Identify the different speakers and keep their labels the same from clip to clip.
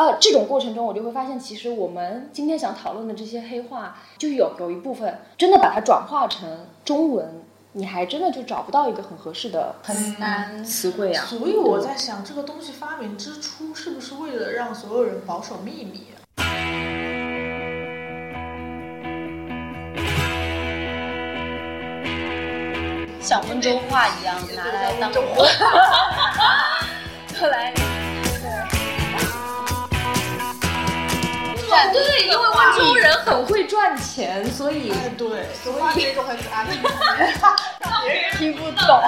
Speaker 1: 啊，这种过程中我就会发现，其实我们今天想讨论的这些黑话，就有有一部分真的把它转化成中文，你还真的就找不到一个很合适的
Speaker 2: 很难
Speaker 1: 词汇啊。
Speaker 3: 所以我在想，这个东西发明之初是不是为了让所有人保守秘密啊？
Speaker 2: 像温州话一样拿来当。
Speaker 1: 后来，因为温州人很会赚钱，所以
Speaker 3: 哎，对，所以那种很安逸的
Speaker 2: 别人听不懂。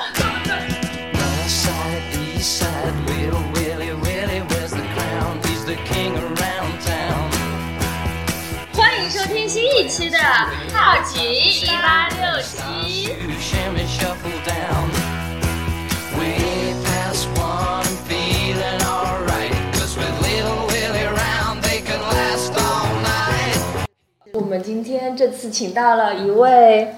Speaker 4: West side, east side, little Willie, Willie wears the crown. He's the king around town.
Speaker 1: 欢迎收听新一期的《好奇一八六七》。们今天这次请到了一位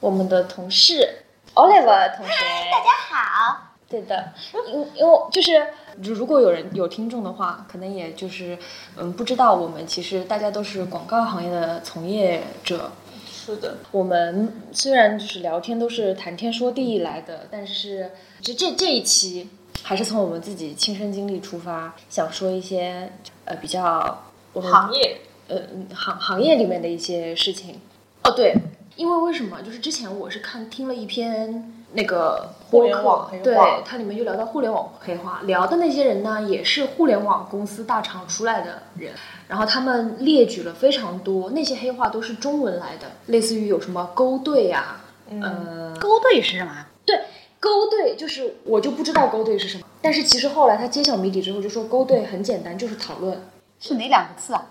Speaker 1: 我们的同事 Oliver 同学，大家好。对的，因因为就是如如果有人有听众的话，可能也就是嗯不知道我们其实大家都是广告行业的从业者。
Speaker 3: 是的，
Speaker 1: 我们虽然就是聊天都是谈天说地来的，但是这这这一期还是从我们自己亲身经历出发，想说一些呃比较我们
Speaker 3: 行业
Speaker 1: 呃嗯行行业里面的一些事情。哦，对，因为为什么？就是之前我是看听了一篇那个
Speaker 3: 互联网黑话
Speaker 1: 对，它里面就聊到互联网黑话，聊的那些人呢，也是互联网公司大厂出来的人，然后他们列举了非常多，那些黑话都是中文来的，类似于有什么勾兑呀、呃，
Speaker 2: 勾兑是什么？
Speaker 1: 对，勾兑就是我就不知道勾兑是什么，但是其实后来他揭晓谜底之后就说勾兑很简单，就是讨论。
Speaker 2: 是哪两个字啊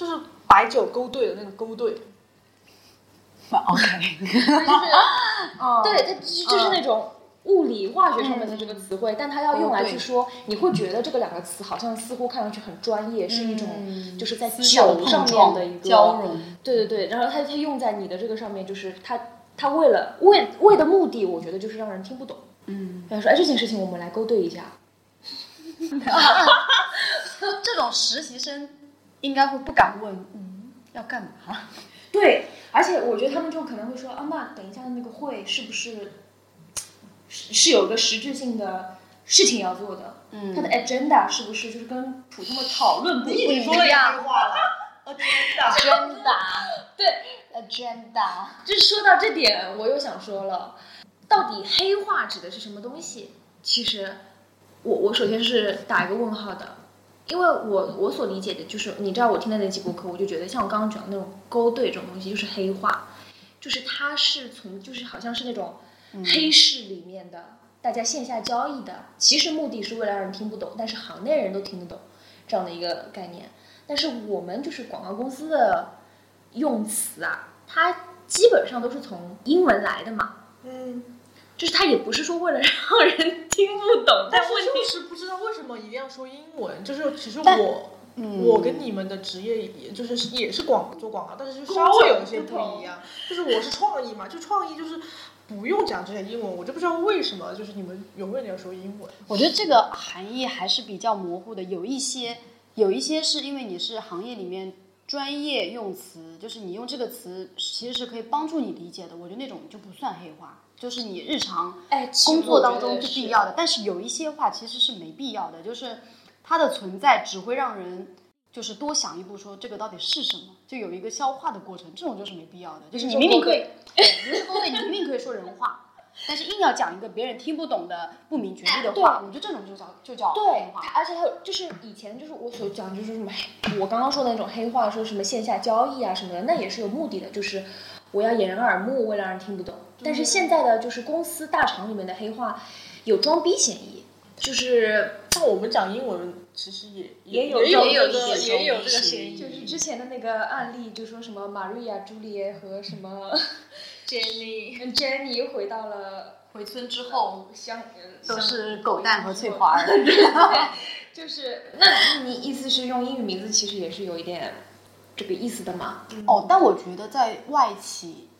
Speaker 3: 就是白酒勾兑的那个勾兑。
Speaker 2: OK，
Speaker 1: 哦，对，它就是就是那种物理化学上面的这个词汇，但它要用来去说，你会觉得这个两个词好像似乎看上去很专业，是一种就是在酒上面的一个
Speaker 2: 交融。
Speaker 1: 对对对，然后它它用在你的这个上面，就是它它为了为为的目的，我觉得就是让人听不懂。
Speaker 2: 嗯，
Speaker 1: 比方说，哎，这件事情我们来勾兑一下。
Speaker 2: 这种实习生应该会不敢问，嗯，要干嘛？
Speaker 1: 对，而且我觉得他们就可能会说，啊，那等一下的那个会是不是是是有一个实质性的事情要做的？
Speaker 2: 嗯
Speaker 1: 它的 agenda 是不是就是跟普通的讨论不
Speaker 3: 一样话了，agenda。
Speaker 2: agenda，
Speaker 1: 对
Speaker 2: ，agenda，
Speaker 1: 就是说到这点，我又想说了，到底黑话指的是什么东西？其实，我我首先是打一个问号的，因为我我所理解的就是，你知道我听的那期播客，我就觉得像我刚刚讲的那种勾兑这种东西，就是黑话，就是它是从就是好像是那种黑市里面的、大家线下交易的，其实目的是为了让人听不懂，但是行内人都听得懂这样的一个概念。但是我们就是广告公司的用词啊，它基本上都是从英文来的嘛，
Speaker 3: 嗯，
Speaker 1: 就是他也不是说为了让人听不懂，
Speaker 3: 但
Speaker 1: 问题
Speaker 3: 就是不知道为什么一定要说英文，就是其实我。
Speaker 2: 嗯
Speaker 3: 我跟你们的职业也就是也是广做广告，但是就稍微有一些不一样。就是我是创意嘛，就创意就是不用讲这些英文，我就不知道为什么就是你们永远要说英文。
Speaker 2: 我觉得这个含义还是比较模糊的，有一些有一些是因为你是行业里面专业用词，就是你用这个词其实是可以帮助你理解的，我觉得那种就不算黑话，就是你日常
Speaker 1: 哎，
Speaker 2: 工作当中是必要的。但是有一些话其实是没必要的，就是它的存在只会让人就是多想一步，说这个到底是什么，就有一个消化的过程，这种就是没必要的。就是你明明可以，对，比如说勾兑，你明明可以说人话。但是硬要讲一个别人听不懂的不明觉厉的话，我觉得这种就叫就叫
Speaker 1: 对。而且还有就是以前就是我所讲就是什么，我刚刚说的那种黑话，说什么线下交易啊什么的，那也是有目的的，就是我要掩人耳目，为了让人听不懂。但是现在的就是公司大厂里面的黑话，有装逼嫌疑，就是
Speaker 3: 像我们讲英文，其实也
Speaker 1: 也有
Speaker 3: 也有
Speaker 1: 也有
Speaker 3: 这个
Speaker 1: 一点
Speaker 3: 也有这个嫌疑，
Speaker 1: 就是之前的那个案例，就说什么玛瑞亚、朱丽叶和什么
Speaker 3: Jenny。
Speaker 1: Jenny 回到了
Speaker 2: 回村之后
Speaker 1: 相，
Speaker 2: 都是狗蛋和翠花儿。
Speaker 1: 就是那你意思是用英语名字，其实也是有一点这个意思的嘛？
Speaker 2: 哦，但我觉得在外企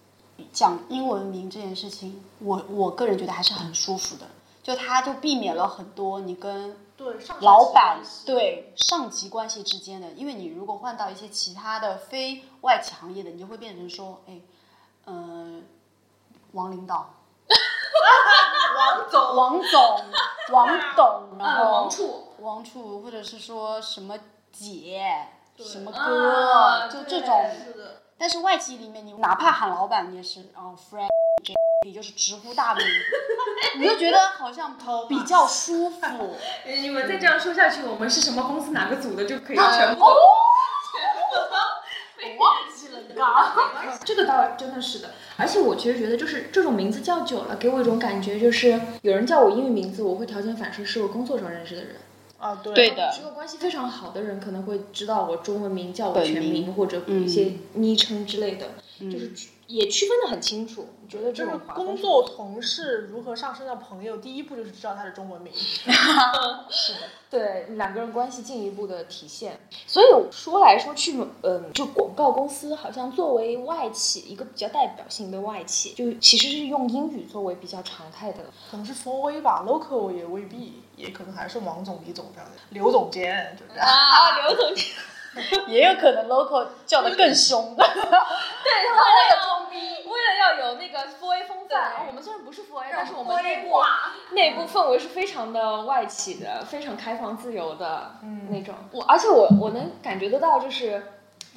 Speaker 2: 讲英文名这件事情，我我个人觉得还是很舒服的，就它就避免了很多你跟
Speaker 3: 对上
Speaker 2: 老板对上级关系之间的，因为你如果换到一些其他的非外企行业的，你就会变成说，哎，呃，王领导、
Speaker 3: 王总。
Speaker 2: 王总、王董，然
Speaker 1: 呃，
Speaker 2: 后
Speaker 1: 王处，
Speaker 2: 王处，或者是说什么姐、
Speaker 3: 对
Speaker 2: 什么
Speaker 1: 啊，
Speaker 2: 就这种。
Speaker 3: 是，
Speaker 2: 但是外企里面，你哪怕喊老板，你也是哦，friend，也就是直呼大名，你就觉得好像比较舒服。
Speaker 1: 你们再这样说下去，我们是什么公司哪个组的就可以
Speaker 2: 啊
Speaker 1: 全部。
Speaker 2: 哦
Speaker 1: 我忘记了，这个倒真的是的，而且我其实觉得，就是这种名字叫久了，给我一种感觉，就是有人叫我英语名字，我会条件反射是我工作上认识的人。
Speaker 3: 啊对。
Speaker 2: 对的。
Speaker 1: 这个关系非常好的人，可能会知道我中文名叫我全名
Speaker 2: 名
Speaker 1: 或者一些昵称之类的，就是也区分的很清楚。我觉得这
Speaker 3: 就是
Speaker 1: 种
Speaker 3: 工作同事如何上升到朋友，第一步就是知道他的中文名。
Speaker 1: 是的对两个人关系进一步的体现。所以说来说去，嗯，就广告公司好像作为外企一个比较代表性的外企，就其实是用英语作为比较常态的。
Speaker 3: 可能是 for A 吧，local 也未必，也可能还是王总、李总这样的，刘总监就这样。
Speaker 1: 啊，刘总监，
Speaker 2: 也有可能 local 叫的更凶的。
Speaker 1: 对，他为了要为了要有那个 f A 风范，我们虽然不是 f A，但是我们内部内部氛围是非常的外企的，非常开放自由的那种。我而且我我能感觉得到，就是。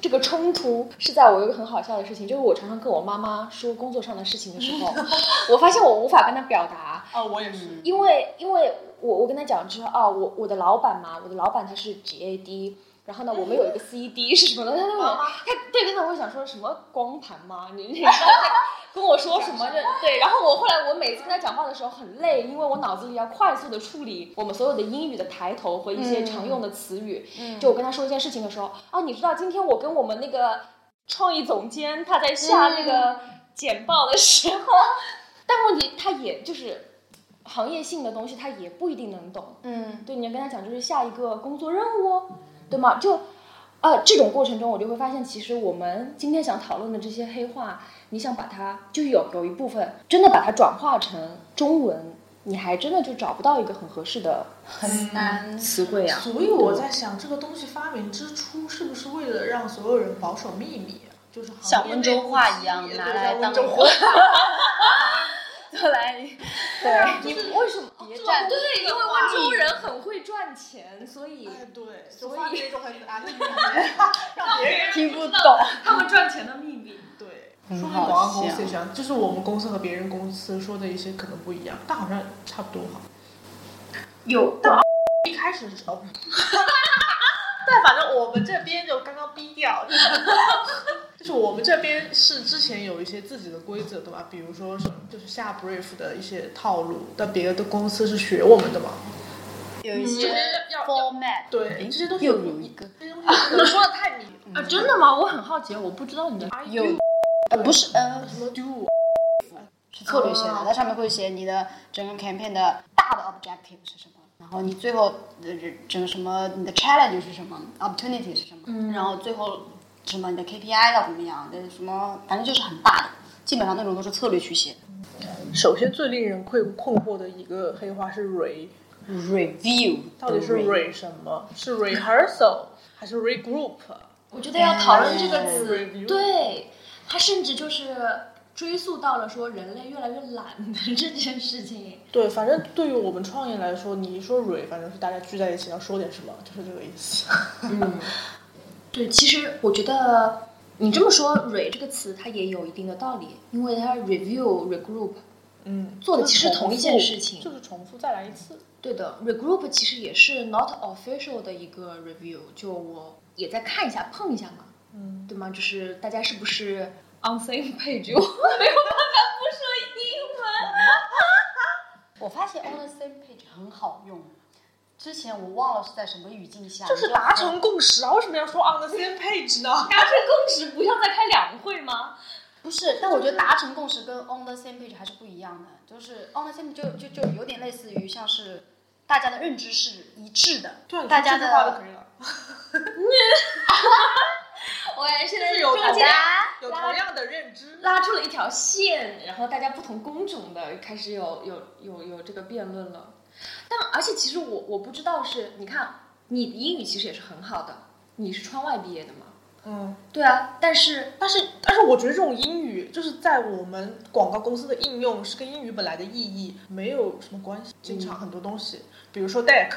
Speaker 1: 这个冲突是在我有一个很好笑的事情，就是我常常跟我妈妈说工作上的事情的时候，我发现我无法跟她表达，
Speaker 3: 啊，我也是。
Speaker 1: 因为因为我我跟他讲之后啊，我我的老板嘛，我的老板他是 GAD，然后呢，我们有一个 CD 是什么呢？他那种他对，真的会想说什么光盘吗？你你跟我说什么的？对，然后我后来我每次跟他讲话的时候很累，因为我脑子里要快速的处理我们所有的英语的抬头和一些常用的词语。就我跟他说一件事情的时候，啊，你知道今天我跟我们那个创意总监他在下那个简报的时候，但问题他也就是行业性的东西，他也不一定能懂。
Speaker 2: 嗯，
Speaker 1: 对，你要跟他讲，就是下一个工作任务，对吗？就，呃，这种过程中，我就会发现，其实我们今天想讨论的这些黑话，你想把它，就有有一部分真的把它转化成中文，你还真的就找不到一个很合适的
Speaker 2: 很难。
Speaker 1: 词汇啊。
Speaker 3: 所以我在想，这个东西发明之初是不是为了让所有人保守秘密啊？就是行
Speaker 2: 像温州话一样拿来当 来，对，
Speaker 1: 你为什么
Speaker 2: 别站
Speaker 1: 对，因为温州人很会赚钱，所以
Speaker 3: 哎，对，
Speaker 1: 所以
Speaker 3: 发明一种很 难的语言，让别人
Speaker 2: 听不懂。
Speaker 1: 他们赚钱的秘密。
Speaker 3: 对。
Speaker 2: 很
Speaker 3: 说明
Speaker 2: 好
Speaker 3: 广告公
Speaker 2: 笑
Speaker 3: 司也这样，就是我们公司和别人公司说的一些可能不一样，但好像差不多哈。
Speaker 1: 有
Speaker 3: 一开始是哦，但反正我们这边就刚刚逼掉，就是我们这边是之前有一些自己的规则，对吧？比如说是就是下 brief 的一些套路，但别的公司是学我们的嘛。
Speaker 2: 有一
Speaker 3: 些
Speaker 2: format，
Speaker 3: 对，
Speaker 2: 诶
Speaker 3: 这些东西
Speaker 2: 又有一个
Speaker 3: 这些东西不能说的太明。
Speaker 1: 啊，真的吗？我很好奇，我不知道你的。
Speaker 2: 有，呃，不是，呃，
Speaker 3: 什么 do
Speaker 2: 是策略写的
Speaker 1: 哦，
Speaker 2: 它上面会写你的整个 campaign 的大的 objective 是什么，然后你最后呃整个什么你的 challenge 是什么，opportunity 是什么，
Speaker 1: 嗯。
Speaker 2: 然后最后什么你的 KPI 要怎么样，的什么反正就是很大的，基本上那种都是策略去写。
Speaker 3: 首先最令人困困惑的一个黑话是
Speaker 2: re，review
Speaker 3: 到底是 re 什么？是 rehearsal 还是 regroup？
Speaker 1: 我觉得要讨论这个词，对，它甚至就是追溯到了说人类越来越懒的这件事情。
Speaker 3: 对，反正对于我们创业来说，你一说 re，反正是大家聚在一起要说点什么，就是这个意思。
Speaker 1: 嗯，对，其实我觉得你这么说 “re” 这个词，它也有一定的道理，因为它 review、regroup
Speaker 3: 嗯，
Speaker 1: 做的其实同一件事情
Speaker 3: 就是重复再来一次。
Speaker 1: 对的，regroup 其实也是 not official 的一个 review，就我也在看一下、碰一下嘛，
Speaker 3: 嗯，
Speaker 1: 对吗？就是大家是不是 on same page？我没有办法不说英文。
Speaker 2: 我发现 on the same page 很好用。之前我忘了是在什么语境下，
Speaker 3: 就是达成共识啊！为什么要说 on the same page 呢？
Speaker 1: 达成共识不要再开两会吗？
Speaker 2: 不是，但我觉得达成共识跟 on the same page 还是不一样的。就是 on the same page 就就就有点类似于像是大家的认知是一致的，大家的
Speaker 3: 可以了。
Speaker 1: 我现在
Speaker 3: 是有
Speaker 1: 中间
Speaker 3: 有同样的认知。
Speaker 1: 拉出了一条线，然后大家不同工种的开始有有有有这个辩论了。但而且其实我我不知道是，你看你的英语其实也是很好的，你是川外毕业的嘛？
Speaker 3: 嗯，
Speaker 1: 对啊，但是
Speaker 3: 但是但是我觉得这种英语就是在我们广告公司的应用是跟英语本来的意义没有什么关系。经常很多东西，比如说 deck，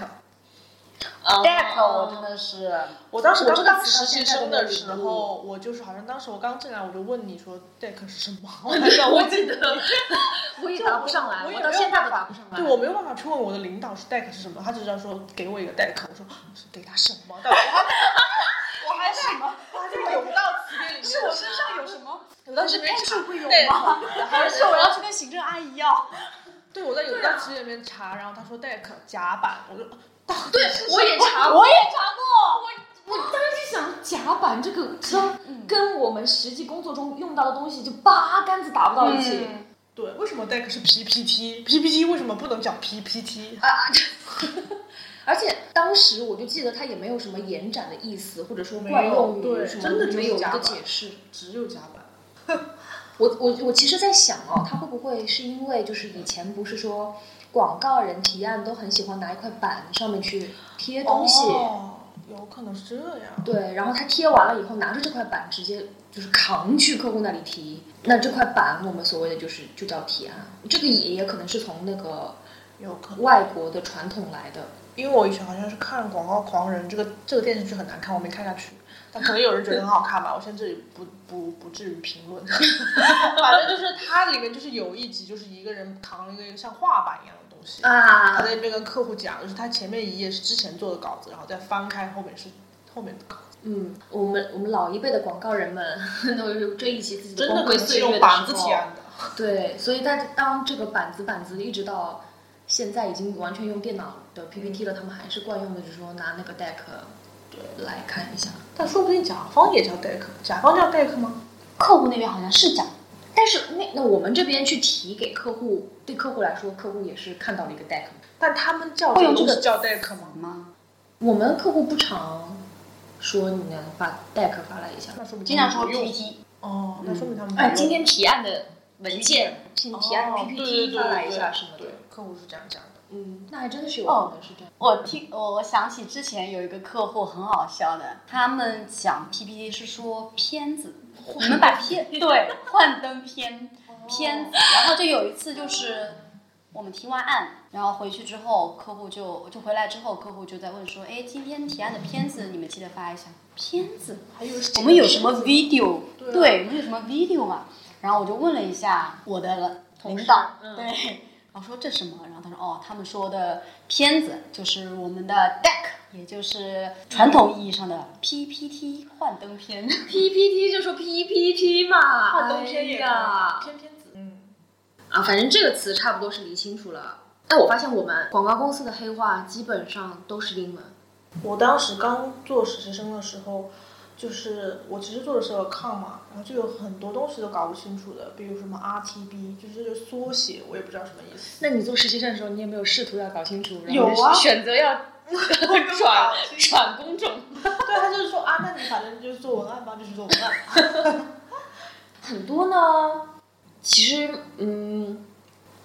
Speaker 2: deck 我真的是，
Speaker 3: 我当时
Speaker 1: 我这个
Speaker 3: 刚当实习生的时候，我就是好像当时我刚进来我就问你说 deck 是什么，我
Speaker 1: 我记得 我也答不上来，
Speaker 3: 我也
Speaker 1: 到现在都答不上来。
Speaker 3: 对我没有办法去问我的领导是 deck 是什么，他只知道说给我一个 deck，我说是给他什么的，我还 我还什么，我还在有道词典里面
Speaker 2: 是我身上有什么？
Speaker 3: 有道词典里面查
Speaker 2: 会有吗？
Speaker 3: 还
Speaker 2: 还是我要去跟行政阿姨要？
Speaker 3: 对，我在有道词典里面查，然后他说 deck 甲板，我就到底
Speaker 1: 对，我也查过。
Speaker 2: 我也查过。
Speaker 1: 我我当时想，甲板这个跟跟我们实际工作中用到的东西就八竿子打不到一起。
Speaker 2: 嗯
Speaker 3: 对，为什么 deck 是 PPT？PPT 为什么不能讲 PPT？
Speaker 1: 啊，而且当时我就记得它也没有什么延展的意思，或者说
Speaker 3: 没有
Speaker 1: 惯用语
Speaker 3: 对
Speaker 1: 什么，
Speaker 3: 真的
Speaker 1: 没有一个解释。
Speaker 3: 只有甲板。
Speaker 1: 我我我其实在想哦，它会不会是因为就是以前不是说广告人提案都很喜欢拿一块板上面去贴东西，
Speaker 3: 哦，有可能是这样。
Speaker 1: 对，然后他贴完了以后拿着这块板直接就是扛去客户那里提，那这块板我们所谓的就是就叫提案，这个也也可能是从那个
Speaker 3: 有可能，
Speaker 1: 外国的传统来的。
Speaker 3: 因为我以前好像是看《广告狂人》这个这个电视剧很难看，我没看下去。但可能有人觉得很好看吧，我现在这里不不不至于评论。反正就是它里面就是有一集，就是一个人扛了一个像画板一样的东西，啊他
Speaker 1: 啊，
Speaker 3: 在那边跟客户讲，就是他前面一页是之前做的稿子，然后再翻开后面是后面的稿子。
Speaker 1: 嗯，我们我们老一辈的广告人们 都是追忆起自己
Speaker 3: 真的
Speaker 1: 光辉岁月的
Speaker 3: 用板子
Speaker 1: 时候。对，所以大家当这个板子板子一直到现在已经完全用电脑的 PPT 了，他们还是惯用的，就是说拿那个 deck 对来看一下。
Speaker 3: 但说不定甲方也叫 deck，甲方叫 deck 吗？
Speaker 2: 客户那边好像是讲，
Speaker 1: 但是那那我们这边去提给客户，对客户来说，客户也是看到了一个 deck。
Speaker 3: 但他们叫
Speaker 2: 这个
Speaker 3: 东西叫 deck 吗？
Speaker 2: 吗？
Speaker 1: 我们客户不常说你能把 deck 发来一下。
Speaker 3: 那说明
Speaker 2: 经常说 PPT，
Speaker 3: 哦，那说明他们不
Speaker 1: 哎，
Speaker 3: 用
Speaker 1: 今天提案的文件，请提案
Speaker 3: 哦
Speaker 1: PPT 发来一下什么的。，
Speaker 3: 客户是这样讲的。
Speaker 1: 嗯，那还真的是有
Speaker 2: 哦
Speaker 1: 可能是这样。
Speaker 2: 我听我我想起之前有一个客户很好笑的，他们讲 PPT 是说片子，你们把片对幻灯片片子，然后就有一次就是我们提完案，然后回去之后，客户就就回来之后，客户就在问说，哎，今天提案的片子你们记得发一下。片子，
Speaker 3: 还有
Speaker 2: 我们有什么 video？
Speaker 3: 对啊
Speaker 2: 对，我们有什么 video 嘛？然后我就问了一下我的领导，
Speaker 1: 嗯
Speaker 2: 对，然后说这什么？然后他说哦，他们说的片子就是我们的 deck，也就是传统意义上的 PPT 幻灯片。
Speaker 1: PPT 就说 PPT 嘛，
Speaker 3: 幻灯片也可以
Speaker 1: 哎呀，
Speaker 3: 偏偏子。嗯，
Speaker 1: 啊，反正这个词差不多是理清楚了。但我发现我们广告公司的黑话基本上都是英文。
Speaker 3: 我当时刚做实习生的时候，就是我其实做的是个 com 嘛，然后就有很多东西都搞不清楚的，比如什么 RTB，就是这个缩写，我也不知道什么意思。
Speaker 1: 那你做实习生的时候，你有没有试图要搞清楚？然
Speaker 3: 有啊
Speaker 1: 后选择要 转转工种。
Speaker 3: 对他就是说啊，那你反正就是做文案吧，就是做文案。
Speaker 1: 很多呢，其实嗯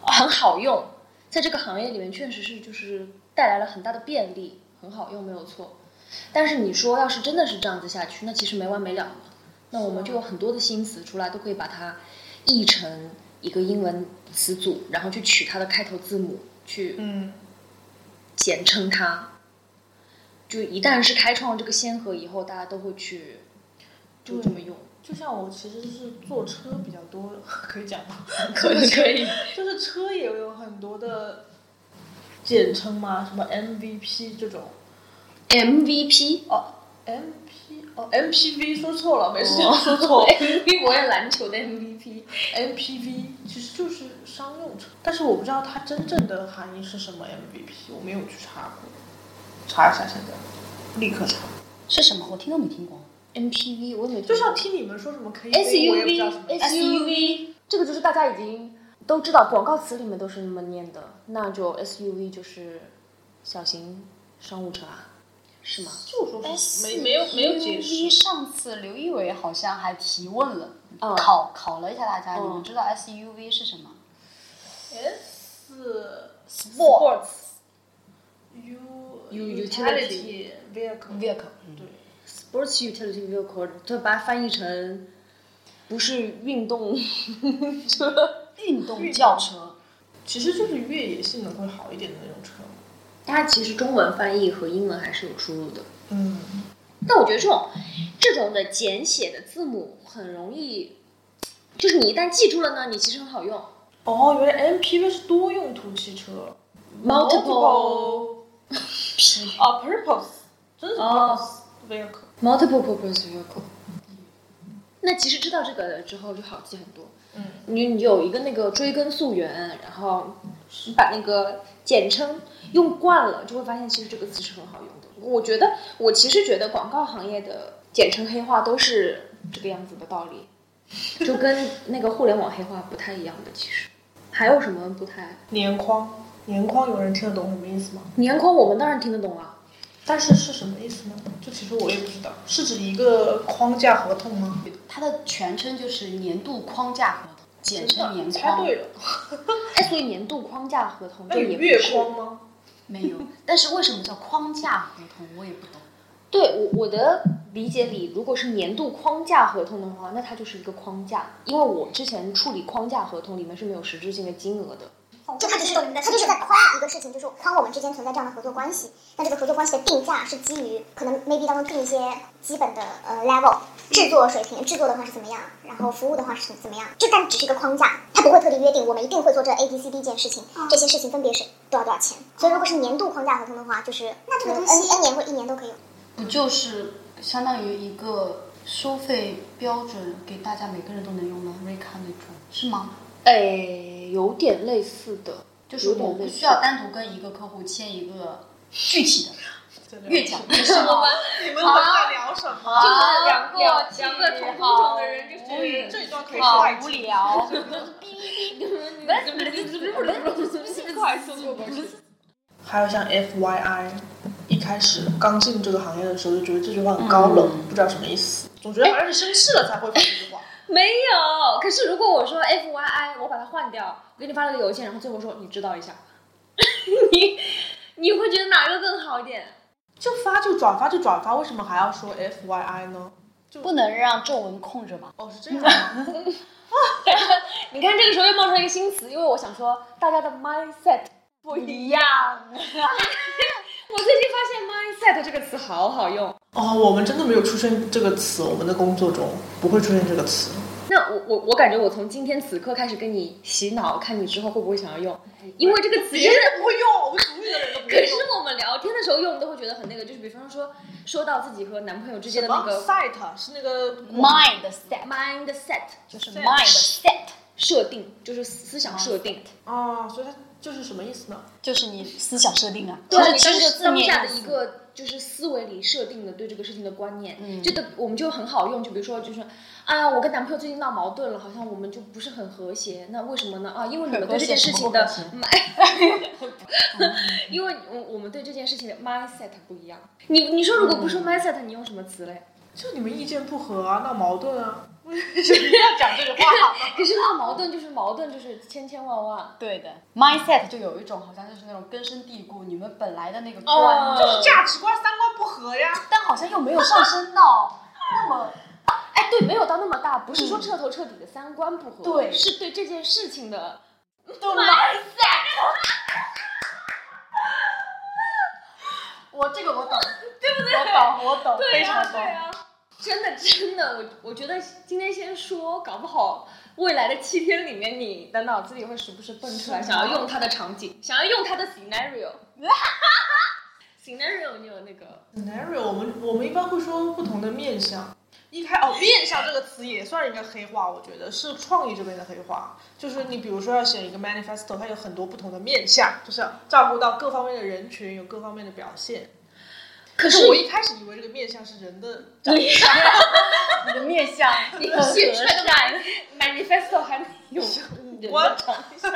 Speaker 1: 很好用，在这个行业里面确实是就是带来了很大的便利，很好用没有错。但是你说要是真的是这样子下去，那其实没完没了嘛。那我们就有很多的新词出来，都可以把它译成一个英文词组，然后去取它的开头字母，去
Speaker 3: 嗯，
Speaker 1: 简称它。就一旦是开创这个先河以后，大家都会去就这么用。
Speaker 3: 就像我其实是坐车比较多，可以讲吗？
Speaker 1: 可 以可以。
Speaker 3: 就是车也有很多的简称嘛，什么 MVP 这种
Speaker 1: MVP
Speaker 3: 哦，MP 哦 MPV 说错了，每次都说错。
Speaker 1: MVP 我也篮球的 MVP。
Speaker 3: MPV 其实就是商用车，但是我不知道它真正的含义是什么 MVP，我没有去查过，查一下现在，立刻查。
Speaker 2: 是什么？我听都没听过。
Speaker 1: MPV 我也没。
Speaker 3: 就像听你们说什么什么
Speaker 1: SUV SUV 这个就是大家已经都知道，广告词里面都是那么念的，那就 SUV 就是小型商务车啊，是吗？
Speaker 3: 就说是没没有没有解释。
Speaker 2: 上次刘一伟好像还提问了，
Speaker 1: 嗯
Speaker 2: 考考了一下大家，
Speaker 1: 嗯
Speaker 2: 你们知道 SUV 是什么
Speaker 3: ？S
Speaker 1: Sports
Speaker 3: U
Speaker 1: U-
Speaker 3: utility vehicle
Speaker 2: vehicle，嗯
Speaker 3: 对
Speaker 1: ，sports utility vehicle，就把它翻译成不是运动 车，
Speaker 2: 运动轿车，
Speaker 3: 其实就是越野性能会好一点的那种车。
Speaker 1: 它其实中文翻译和英文还是有出入的。
Speaker 3: 嗯，
Speaker 1: 但我觉得这种这种的简写的字母很容易，就是你一旦记住了呢，你其实很好用。
Speaker 3: 哦，原来 MPV 是多用途汽车
Speaker 1: Multiple
Speaker 3: 啊，purpose，真的是
Speaker 1: 哦
Speaker 3: purpose vehicle。
Speaker 1: multiple purpose vehicle。那其实知道这个了之后就好记很多。
Speaker 3: 嗯，
Speaker 1: 你你有一个那个追根溯源，然后你把那个简称用惯了，就会发现其实这个词是很好用的。我觉得，我其实觉得广告行业的简称黑化都是这个样子的道理，就跟那个互联网黑化不太一样的。其实 还有什么不太？
Speaker 3: 年框，年框有人听得懂什么意思吗？
Speaker 1: 年框我们当然听得懂啊。
Speaker 3: 但是是什么意思呢？这其实我也不知道，是指一个框架合同吗？
Speaker 2: 它的全称就是年度框架合同，简称年框。
Speaker 3: 猜对了，
Speaker 1: 哎，所以年度框架合同
Speaker 3: 那
Speaker 1: 这也不
Speaker 3: 有月框吗？
Speaker 2: 没有，但是为什么叫框架合同，我也不懂。
Speaker 1: 对我我的理解里，如果是年度框架合同的话，那它就是一个框架。因为我之前处理框架合同里面是没有实质性的金额的。
Speaker 5: 就他只是他就是在夸一个事情，就是夸我们之间存在这样的合作关系。那这个合作关系的定价是基于可能 maybe 当中定一些基本的呃 level，制作水平，制作的话是怎么样，然后服务的话是怎么样，就但只是一个框架，它不会特地约定我们一定会做这 A B C D 件事情，这些事情分别是多少多少钱。所以如果是年度框架合同的话，就是那这个东西 N N 年或一年都可以有。
Speaker 2: 不就是相当于一个收费标准，给大家每个人都能用的瑞卡那种，是吗？
Speaker 1: 哎，有点类似的，
Speaker 2: 就是我不需要单独跟一个客户签一个具体的越讲
Speaker 3: 你
Speaker 2: 是什么？
Speaker 3: 们都在聊什么？
Speaker 1: 就是两个
Speaker 2: 好
Speaker 1: 两个同工种的人就是
Speaker 3: 这一段可以
Speaker 2: 好
Speaker 3: 快进。
Speaker 2: 无聊。
Speaker 1: 快速过过去。
Speaker 3: 还有像 FYI，一开始刚进这个行业的时候就觉得这句话很高冷，
Speaker 2: 嗯
Speaker 3: 不知道什么意思，总觉得好像是生气了才会说这句话。
Speaker 1: 没有，可是如果我说 F Y I，我把它换掉，我给你发了个邮件，然后最后说你知道一下，你你会觉得哪个更好一点？
Speaker 3: 就发就转发就转发，为什么还要说 FYI 呢？
Speaker 2: 就不能让皱纹控着吗？
Speaker 3: 哦，是这样吗？
Speaker 1: 你看这个时候又冒出来一个新词，因为我想说大家的 mindset 不一样。我最近发现 mindset 这个词好好用。
Speaker 3: 哦，我们真的没有出现这个词，我们的工作中不会出现这个词。
Speaker 1: 那我我我感觉我从今天此刻开始跟你洗脑，看你之后会不会想要用，因为这个词
Speaker 3: 别
Speaker 1: 真的
Speaker 3: 人不会用，我们主语的人都不会用可是。
Speaker 1: 我们聊天的时候用都会觉得很那个，就是比方说说到自己和男朋友之间的那个
Speaker 3: site 是那个
Speaker 2: Mind set
Speaker 1: mindset，
Speaker 2: 就是 mind set，
Speaker 1: 设定，就是思想设定。
Speaker 3: 啊，所以它就是什么意思呢？
Speaker 2: 就是你思想设定啊，
Speaker 1: 对啊，你当
Speaker 2: 就是这个字
Speaker 1: 当下的一个就是思维里设定的对这个事情的观念，
Speaker 2: 嗯
Speaker 1: 这个我们就很好用。就比如说，就是啊，我跟男朋友最近闹矛盾了，好像我们就不是很和谐。那为什么呢？啊，因为你们对这件事情的 因为我我们对这件事情的 mindset 不一样。你你说如果不说 mindset，你用什么词嘞？
Speaker 3: 就你们意见不合啊，闹矛盾啊，为什么要讲这个话？
Speaker 1: 可是闹矛盾就是矛盾，就是千千万万。
Speaker 2: 对的，mindset 就有一种好像就是那种根深蒂固，你们本来的那个观，
Speaker 1: 哦
Speaker 3: 就是价值观、三观不合呀。
Speaker 2: 但好像又没有上升到 那么
Speaker 1: 哎，对，没有到那么大，不是说彻头彻底的三观不合，
Speaker 2: 对
Speaker 1: 是对这件事情的
Speaker 2: 对 mindset。我这个我懂，对不对？我懂，我懂，非常懂。
Speaker 1: 啊，真的真的，我我觉得今天先说，搞不好未来的七天里面，你的脑子里会时不时蹦出来，想要用它的场景，想要用它的 scenario。scenario，你有那个
Speaker 3: scenario，我们我们一般会说不同的面相。一开哦，面相这个词也算一个黑话，我觉得是创意这边的黑话。就是你比如说要写一个 manifesto，它有很多不同的面相，就是要照顾到各方面的人群，有各方面的表现。
Speaker 1: 可
Speaker 3: 是我一开始以为这个面相是人的长相，
Speaker 2: 你的面相，
Speaker 1: 你
Speaker 2: 很
Speaker 1: 写出来的
Speaker 2: 和善
Speaker 1: man- manifesto 还没有
Speaker 3: 五
Speaker 1: 人
Speaker 3: 官
Speaker 1: 的长相。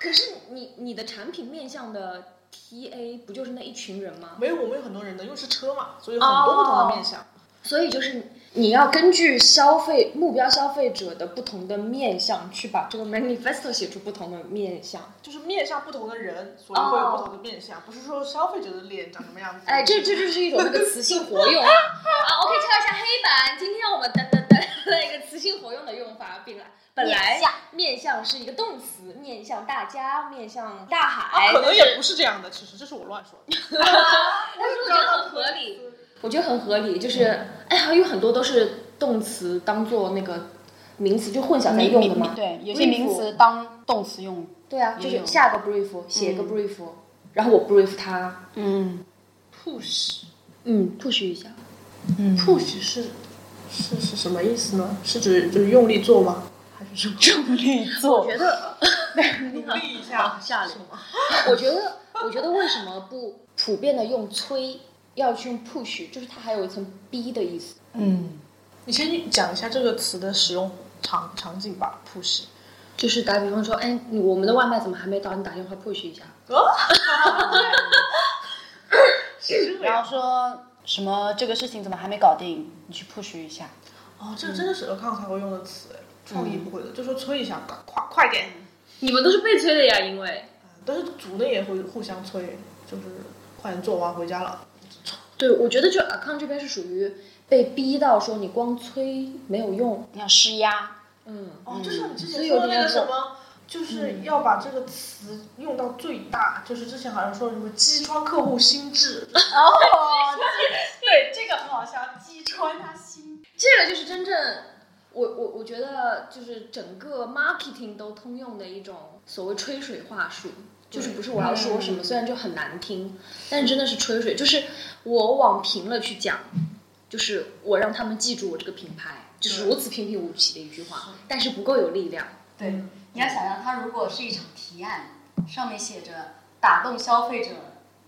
Speaker 1: 可是你你的产品面向的 TA 不就是那一群人吗？
Speaker 3: 没有我们有很多人的，因为是车嘛，所以有很多不同的面向。
Speaker 1: 所以就是你要根据消费目标消费者的不同的面向，去把这个 manifesto 写出不同的面向。
Speaker 3: 就是面向不同的人，所以会有不同的面相，不是说消费者的脸长什么样子。
Speaker 1: 哎，这这就是一种那个词性活用啊。OK，敲一下黑板。今天我们噔噔噔的一个词性活用的用法，本来本来
Speaker 5: 面向
Speaker 1: 面向是一个动词，面向大家，面向大
Speaker 3: 啊
Speaker 1: 海，
Speaker 3: 可能也不是这样的，其实这是我乱说的。
Speaker 1: 但是我觉得很合理。我觉得很合理，就是哎呀，有很多都是动词当做那个名词就混淆在用的嘛。
Speaker 2: 对，有些名词当动词用。
Speaker 1: 对啊，就是下个 brief 写个 brief，、然后我 brief 他，
Speaker 2: 嗯
Speaker 3: push
Speaker 1: 嗯，push 一下。
Speaker 2: 嗯
Speaker 3: push 是是是什么意思呢？是指就是用力做吗？还是什么？
Speaker 2: 重力做我
Speaker 1: 觉得，
Speaker 3: 努力一下，
Speaker 1: 下流
Speaker 3: 是吗？
Speaker 1: 我觉得，我觉得为什么不普遍的用催，要去用 push，就是它还有一层逼的意思。
Speaker 2: 嗯，
Speaker 3: 你先讲一下这个词的使用场场景吧。push
Speaker 1: 就是打比方说，哎，我们的外卖怎么还没到？你打电话 push 一下。
Speaker 3: 是这样
Speaker 2: 然后说什么这个事情怎么还没搞定？你去 push 一下。
Speaker 3: 哦，这个真的是尔康才会用的词，哎，创意不会的，就说催一下，快快快点。
Speaker 1: 你们都是被催的呀，因为。
Speaker 3: 但是组内也会互相催，就是快点做完回家了。
Speaker 1: 对，我觉得就 account 这边是属于被逼到说你光催没有用。
Speaker 2: 你要施压。
Speaker 1: 嗯，
Speaker 3: 哦，就像你之前说的那个什么，就是要把这个词用到最大，就是之前好像说什么击穿客户心智。
Speaker 2: 哦，对，这个很好笑，击穿他心。
Speaker 1: 这个就是真正，我我我觉得就是整个 marketing 都通用的一种所谓吹水话术。就是不是我要说什么，虽然就很难听，但是真的是吹水。就是我往平了去讲，就是我让他们记住我这个品牌，就是如此平平无奇的一句话，但是不够有力量。
Speaker 2: 对，你要想象它如果是一场提案，上面写着打动消费者，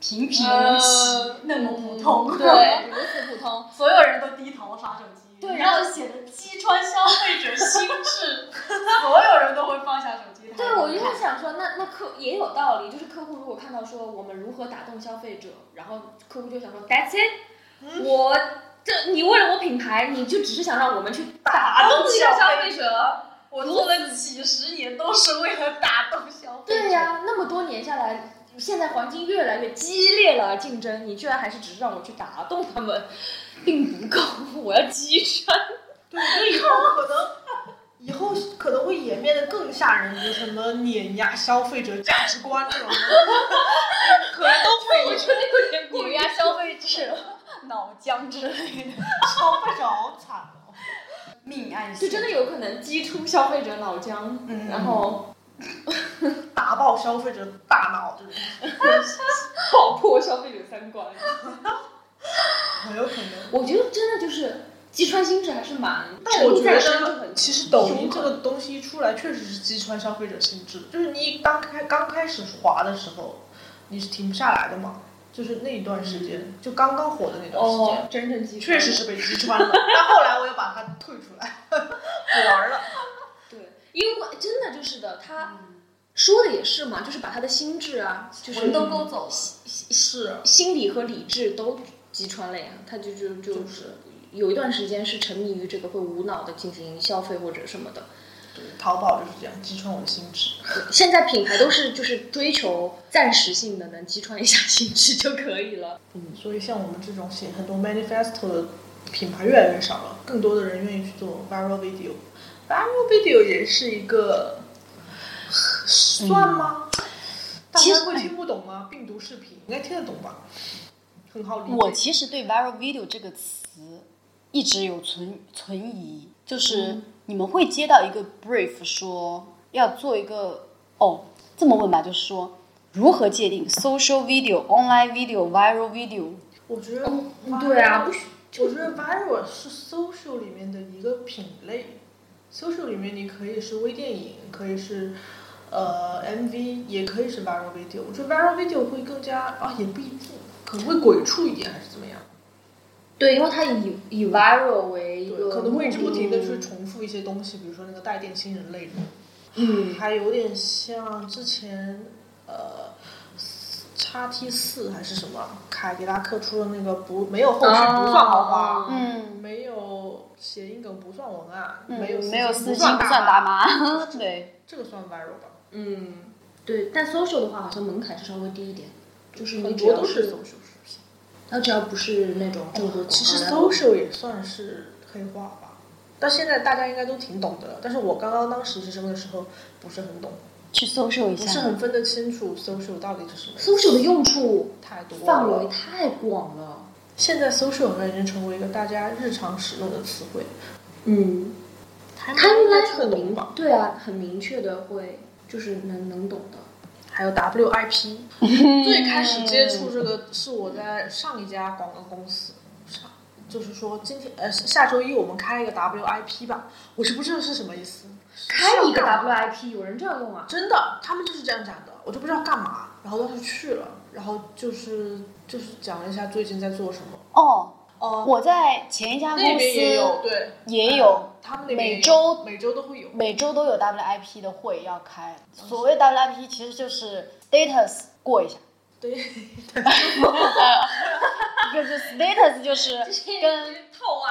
Speaker 2: 平平无奇，那么普通，
Speaker 1: 对，如此普通。
Speaker 2: 所有人都低头刷手机。
Speaker 1: 对
Speaker 2: 然后写的击穿消费者心智，所有人都会放下手机。
Speaker 1: 对，我就是想说，那那客也有道理，就是客户如果看到说我们如何打动消费者，然后客户就想说 That's it，、我这你为了我品牌，你就只是想让我们去打动一下消费者。
Speaker 2: 我做了几十年都是为了打动消费者。
Speaker 1: 对呀、那么多年下来，现在环境越来越激烈了，竞争，你居然还是只是让我去打动他们，并不够，我要击穿。
Speaker 3: 对，以后可能。以后可能会演变得更吓人，比如什么碾压消费者价值观这种，可能都会有。
Speaker 1: 觉得有点
Speaker 2: 碾压消费者脑浆之类的，
Speaker 3: 消费者好惨哦。
Speaker 2: 命案
Speaker 1: 就真的有可能击出消费者脑浆，
Speaker 3: 嗯
Speaker 1: 然后
Speaker 3: 打爆消费者大脑这种，
Speaker 1: 爆破消费者三观。
Speaker 3: 很有可能。
Speaker 1: 我觉得真的就是击穿心智还是蛮，
Speaker 3: 但我觉得，其实抖音这个东西一出来，确实是击穿消费者心智。就是你刚开刚开始滑的时候，你是停不下来的嘛。就是那一段时间，就刚刚火的那段时间，
Speaker 1: 哦，真正击穿
Speaker 3: 确实是被击穿了。但后来我又把它退出来，不 玩了。
Speaker 1: 对，因为真的就是的，他说的也是嘛，就是把他的心智啊，就是
Speaker 2: 魂都勾走了。
Speaker 3: 是，
Speaker 1: 心理和理智都击穿了呀，他就就就
Speaker 3: 就是
Speaker 1: 有一段时间是沉迷于这个，会无脑的进行消费或者什么的。
Speaker 3: 对，淘宝就是这样击穿我的心智。
Speaker 1: 现在品牌都是就是追求暂时性的，能击穿一下心智就可以了。
Speaker 3: 嗯，所以像我们这种写很多 manifesto 的品牌越来越少了，更多的人愿意去做 viral video。viral video 也是一个算吗？大家会听不懂吗？病毒视频应该听得懂吧？很好理解。
Speaker 2: 我其实对 viral video 这个词一直有存存疑，就是你们会接到一个 brief 说要做一个哦，这么问吧，就是说如何界定 social video、online video、viral video？
Speaker 3: 我觉得、
Speaker 1: 对啊不许
Speaker 3: 我觉得 viral 是 social 里面的一个品类，social 里面你可以是微电影，可以是呃 MV，也可以是 viral video。我觉得 viral video 会更加啊，也不一定，可能会鬼畜一点，还是怎么样？
Speaker 1: 对，因为它以以 viral 为一，个
Speaker 3: 可能会
Speaker 1: 目的
Speaker 3: 不停的去重复一些东西，比如说那个带电新人类的，
Speaker 1: 嗯，
Speaker 3: 还有点像之前呃。叉 T 四还是什么？凯迪拉克出的那个不没有后续不算豪华，
Speaker 1: 哦
Speaker 2: 嗯，
Speaker 3: 没有谐音梗不算文案，
Speaker 2: 嗯
Speaker 3: 没有
Speaker 2: 没有
Speaker 3: 司
Speaker 2: 司机不算大妈，对，
Speaker 3: 这个算 viral 吧？
Speaker 1: 嗯，对，但 social 的话好像门槛是稍微低一点，就是你
Speaker 3: 很
Speaker 1: 只要
Speaker 3: 多都是 social 视频。
Speaker 1: 它只要不是那种
Speaker 3: 其实 social 也算是黑话吧，但现在大家应该都挺懂的了。但是我刚刚当实习生的时候不是很懂，
Speaker 2: 去 social 一下
Speaker 3: 不是。很分得清楚 social 到底是什么。
Speaker 1: social 的用处
Speaker 3: 太多
Speaker 1: 范围太广了。
Speaker 3: 现在 social 已经成为一个大家日常使用的词汇。
Speaker 1: 嗯
Speaker 3: ，Timeline 应该
Speaker 1: 很明？对啊，很明确的会就是能能懂的。
Speaker 3: 还有 WIP，最开始接触这个是我在上一家广告公司，上就是说今天呃下周一我们开一个 WIP 吧，我是不知道是什么意思。
Speaker 1: 开一个 WIP，有人这样用啊？
Speaker 3: 真的，他们就是这样讲的，我就不知道干嘛，然后当时去了，然后就是就是讲了一下最近在做什么。
Speaker 2: 哦，
Speaker 3: 哦、
Speaker 2: 我在前一家公
Speaker 3: 那边也有，
Speaker 2: 司
Speaker 3: 对，
Speaker 2: 也有
Speaker 3: 嗯他们那边
Speaker 2: 每周
Speaker 3: 每周都会有。
Speaker 2: 每周都有 WIP 的会要开。所谓 WIP 其实就是 status 过一下，
Speaker 3: 对，
Speaker 2: 就是 status 就是跟
Speaker 1: 套娃！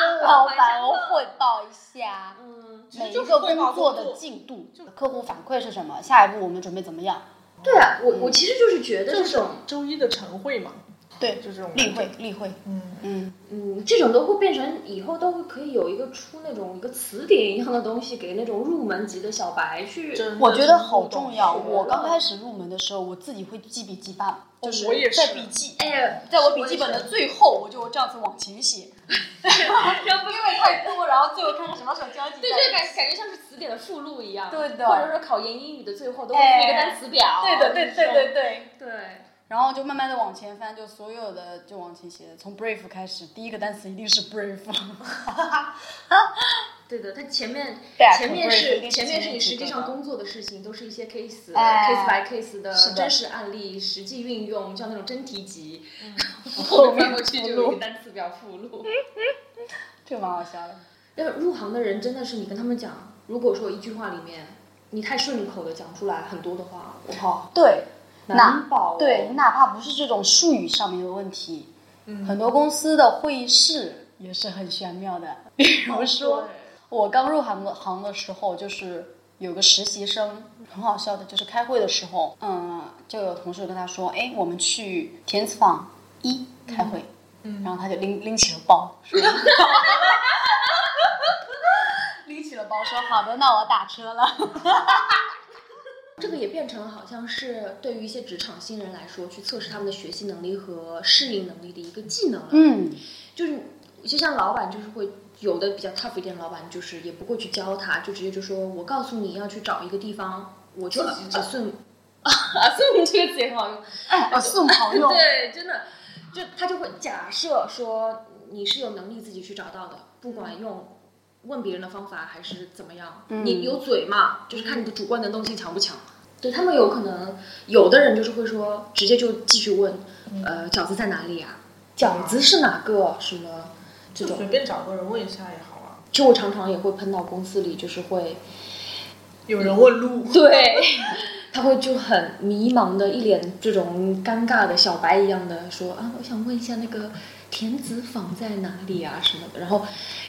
Speaker 2: 跟 老板汇报一下
Speaker 1: 嗯，
Speaker 2: 每一个工作的进度，客户反馈是什么，下一步我们准备怎么样。
Speaker 1: 对啊，我我其实就是觉得
Speaker 3: 就是
Speaker 1: 这种，
Speaker 3: 周一的晨会嘛，
Speaker 2: 对，
Speaker 3: 就这种
Speaker 2: 例会，例会，
Speaker 3: 嗯，
Speaker 2: 嗯，
Speaker 1: 嗯，这种都会变成以后都会可以有一个出那种一个词典一样的东西给那种入门级的小白去。
Speaker 2: 我觉得好重要。我刚开始入门的时候，我自己会记笔记吧，就是
Speaker 3: 我也是
Speaker 2: 在笔记，
Speaker 1: 哎，
Speaker 2: 在我笔记本的最后，我就这样子往前写，然后因为太多，然后最后看看什么时候交集
Speaker 1: 对，
Speaker 2: 在一起。
Speaker 1: 这个感感觉像是词典的附录一样，
Speaker 2: 对的
Speaker 1: 或者说考研英语的最后都会附一个单词表。
Speaker 2: 对的，对对对对。
Speaker 1: 对，
Speaker 2: 然后就慢慢的往前翻，就所有的就往前写，从 brave 开始，第一个单词一定是 brave。
Speaker 1: 对的，它前面前面
Speaker 2: 是
Speaker 1: 是前面是你实际上工作的事情，都是一些 case、
Speaker 2: 哎
Speaker 1: case by case 的真实案例，实际运用，像那种真题集，
Speaker 2: 后面
Speaker 1: 后面翻过去就有一个单词表附录。
Speaker 2: 这个蛮好笑的。
Speaker 1: 要入行的人真的是你跟他们讲，如果说一句话里面你太顺口的讲出来很多的话，我靠，
Speaker 2: 对，
Speaker 1: 难保、哦。
Speaker 2: 对，哪怕不是这种术语上面的问题，
Speaker 3: 嗯
Speaker 2: 很多公司的会议室也是很玄妙的。比如说，我刚入行的行的时候，就是有个实习生，很好笑的，就是开会的时候，嗯，就有同事跟他说，哎，我们去田子坊一开会，
Speaker 3: 嗯
Speaker 2: 然后他就拎拎起了包，说 拎起了包说，好的，那我打车了。
Speaker 1: 这个也变成了好像是对于一些职场新人来说，去测试他们的学习能力和适应能力的一个技能了。
Speaker 2: 嗯，
Speaker 1: 就是就像老板就是会有的比较 tough 一点，老板就是也不会去教他，就直接就说我告诉你要去找一个地方，我就
Speaker 3: 自己找
Speaker 1: assume 啊 assume 这个词很好用，
Speaker 2: 哎，assume 好用。
Speaker 1: 对，真的，就他就会假设说你是有能力自己去找到的，不管用问别人的方法还是怎么样，
Speaker 2: 嗯
Speaker 1: 你有嘴嘛，就是看你的主观能动性强不强。对他们有可能，有的人就是会说，直接就继续问，呃，饺子在哪里啊？饺子是哪个？什么这种？
Speaker 3: 就随便找个人问一下也好啊。
Speaker 1: 就我常常也会碰到公司里，就是会
Speaker 3: 有人问路，
Speaker 1: 对，他会就很迷茫的，一脸这种尴尬的小白一样的说啊，我想问一下那个田子坊在哪里啊什么的。然后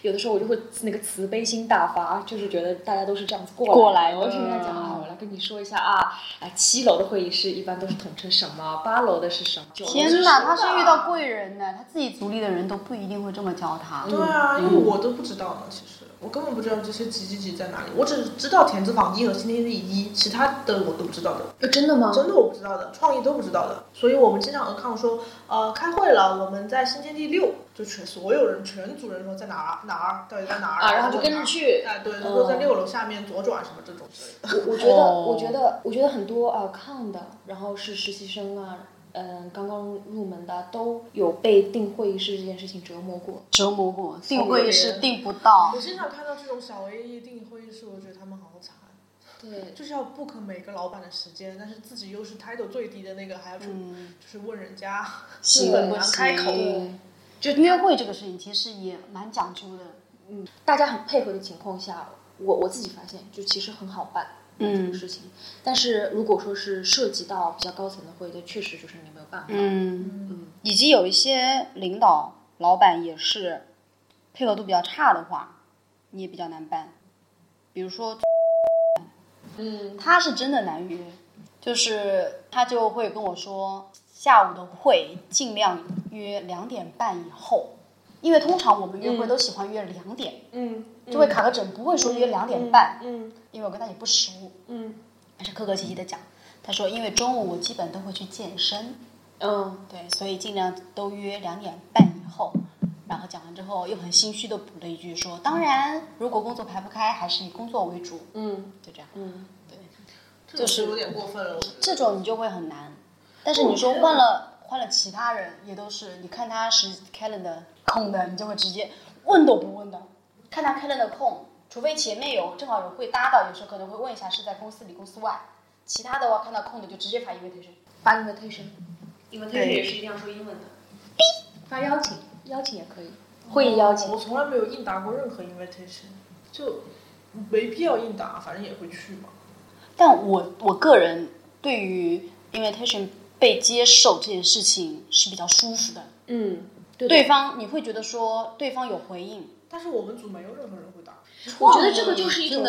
Speaker 1: 有的时候我就会那个慈悲心大发，就是觉得大家都是这样子过来
Speaker 2: 过来的
Speaker 1: 我就跟他讲啊，我来跟你说一下啊，啊七楼的会议室一般都是统称什么，八楼的是什么？
Speaker 2: 天哪，
Speaker 1: 哪，
Speaker 2: 他是遇到贵人呢，他自己组里的人都不一定会这么教他。
Speaker 3: 对啊，因为我都不知道呢，其实我根本不知道这些几几几在哪里，我只知道田字坊一和新天地一，其他的我都不知道的。
Speaker 1: 呃真的吗？
Speaker 3: 真的我不知道的，创意都不知道的，所以我们经常和康说，呃，开会了，我们在新天地六，就全所有人全组人说在哪儿哪儿，到底在哪儿
Speaker 1: 啊，然后就跟着。去。
Speaker 3: 哎，对，说在六楼下面左转什么这种之类的。
Speaker 1: 我我觉得，
Speaker 2: 哦
Speaker 1: 我觉得，我觉得很多啊抗的，然后是实习生啊，嗯，刚刚入门的都有被订会议室这件事情折磨过。
Speaker 2: 折磨过，订会议室订不到
Speaker 3: 我，经常看到这种小 A E 订会议室，我觉得他们好惨，
Speaker 1: 对，
Speaker 3: 就是要 book 每个老板的时间，但是自己又是 title 最低的那个，还要去、
Speaker 2: 嗯，
Speaker 3: 就是问人家，
Speaker 2: 行
Speaker 3: 根本
Speaker 2: 不
Speaker 3: 不开口。
Speaker 2: 行？
Speaker 1: 就
Speaker 2: 约会这个事情其实也蛮讲究的。
Speaker 1: 嗯，大家很配合的情况下，我我自己发现，就其实很好办这
Speaker 2: 嗯
Speaker 1: 个事情。但是如果说是涉及到比较高层的会，那确实就是你没有办法。
Speaker 2: 嗯，
Speaker 1: 嗯
Speaker 2: 以及有一些领导、老板也是配合度比较差的话，你也比较难办。比如说，
Speaker 1: 嗯，
Speaker 2: 他是真的难约，就是他就会跟我说，下午的会尽量约两点半以后，因为通常我们约会都喜欢约两点，
Speaker 1: 嗯，
Speaker 2: 就会卡个整，不会说约两点半，
Speaker 1: 嗯
Speaker 2: 因为我跟他也不熟，
Speaker 1: 嗯
Speaker 2: 还是客客气气的讲。他说，因为中午我基本都会去健身，
Speaker 1: 嗯
Speaker 2: 对，所以尽量都约两点半以后。然后讲完之后，又很心虚的补了一句说：“当然，如果工作排不开，还是以工作为主。
Speaker 1: 嗯”
Speaker 2: 就这样，
Speaker 1: 嗯，
Speaker 3: 对，就是有点过分了。
Speaker 2: 这种你就会很难。但是你说换了换了其他人，也都是你看他是 calendar 空的，你就会直接问都不问的，看他 calendar 空，除非前面有正好有会搭到，有时候可能会问一下是在公司里公司外。其他的话看到空的就直接发 invitation。
Speaker 1: 发 invitation，invitation 是一定要说英文的。发邀请，邀请也可以，会议邀请。
Speaker 3: 我从来没有应答过任何 invitation，就没必要应答，反正也会去嘛。
Speaker 2: 但我我个人对于 invitation 被接受这件事情是比较舒服的。
Speaker 1: 嗯，对
Speaker 2: 对。方你会觉得说对方有回应，
Speaker 3: 但是我们组没有任何人会答。
Speaker 1: 我觉得这个就是一种，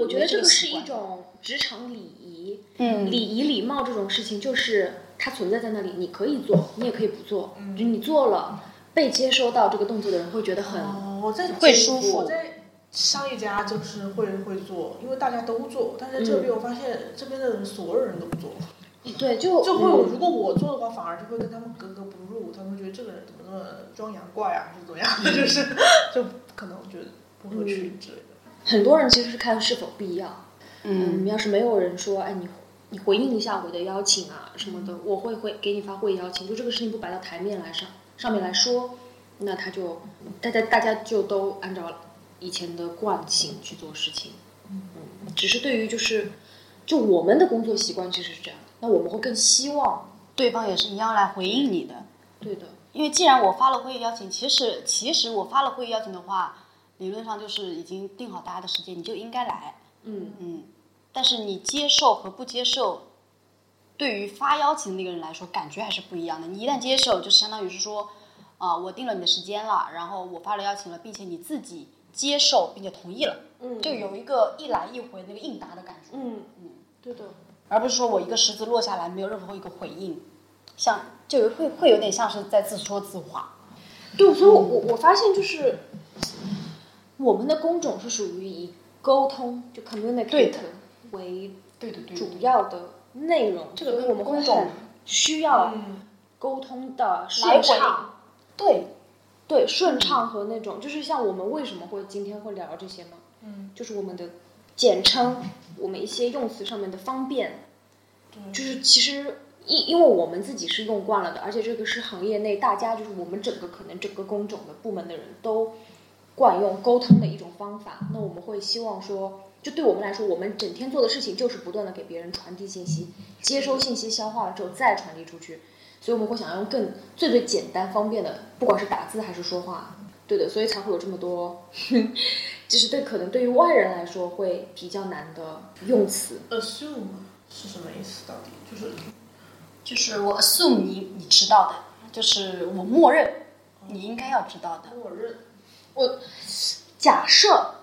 Speaker 1: 我觉得这个是一种职场礼仪。
Speaker 2: 嗯。
Speaker 1: 礼仪礼貌这种事情，就是它存在在那里，你可以做，你也可以不做。
Speaker 3: 嗯。
Speaker 1: 就你做了，被接收到这个动作的人会觉得很，
Speaker 3: 哦，我在
Speaker 2: 会舒服。
Speaker 3: 我在上一家就是会会做，因为大家都做，但是这边我发现这边的人所有人都不做，
Speaker 1: 对，就
Speaker 3: 就会
Speaker 1: 嗯。
Speaker 3: 如果我做的话，反而就会跟他们格格不入，他们会觉得这个人怎么那么装洋怪啊，还是怎么样，就是就可能觉得不合群之类的。
Speaker 1: 很多人其实是看是否必要。
Speaker 2: 嗯
Speaker 1: 嗯，要是没有人说，哎，你你回应一下我的邀请啊什么的，我会会给你发会议邀请。就这个事情不摆到台面来上上面来说，那他就大家大家就都按照以前的惯性去做事情。嗯，只是对于就是就我们的工作习惯其实是这样，那我们会更希望，
Speaker 2: 对方也是一样来回应你的。
Speaker 1: 对的，
Speaker 2: 因为既然我发了会议邀请，其实其实我发了会议邀请的话，理论上就是已经定好大家的时间，你就应该来。
Speaker 1: 嗯
Speaker 2: 嗯，但是你接受和不接受，对于发邀请的那个人来说，感觉还是不一样的。你一旦接受，就是相当于是说，啊、我定了你的时间了，然后我发了邀请了，并且你自己接受并且同意了，
Speaker 1: 嗯
Speaker 2: 就有一个一来一回那个应答的感觉，
Speaker 1: 嗯嗯，对的，
Speaker 2: 而不是说我一个石子落下来没有任何一个回应，像就会会有点像是在自说自话。
Speaker 1: 对，所以我我我发现就是我们的工种是属于以沟通就 communicate 为
Speaker 2: 对对对
Speaker 1: 主要的内容，
Speaker 2: 这个
Speaker 1: 跟我们工种需要
Speaker 3: 嗯，
Speaker 1: 沟通的顺畅，
Speaker 2: 对，
Speaker 1: 对顺畅和那种就是像我们为什么会今天会聊这些呢？
Speaker 3: 嗯，
Speaker 1: 就是我们的简称，我们一些用词上面的方便，就是其实因因为我们自己是用惯了的，而且这个是行业内大家就是我们整个可能整个工种的部门的人都惯用沟通的一种方法。那我们会希望说，就对我们来说，我们整天做的事情就是不断的给别人传递信息，接收信息，消化了之后再传递出去。所以我们会想要用更最最简单方便的，不管是打字还是说话，对的，所以才会有这么多，就是对可能对于外人来说会比较难的用词。
Speaker 3: assume 是什么意思？到底就是
Speaker 2: 就是我 assume 你你知道的，就是我默认你应该要知道的。
Speaker 3: 默认。
Speaker 1: 我假设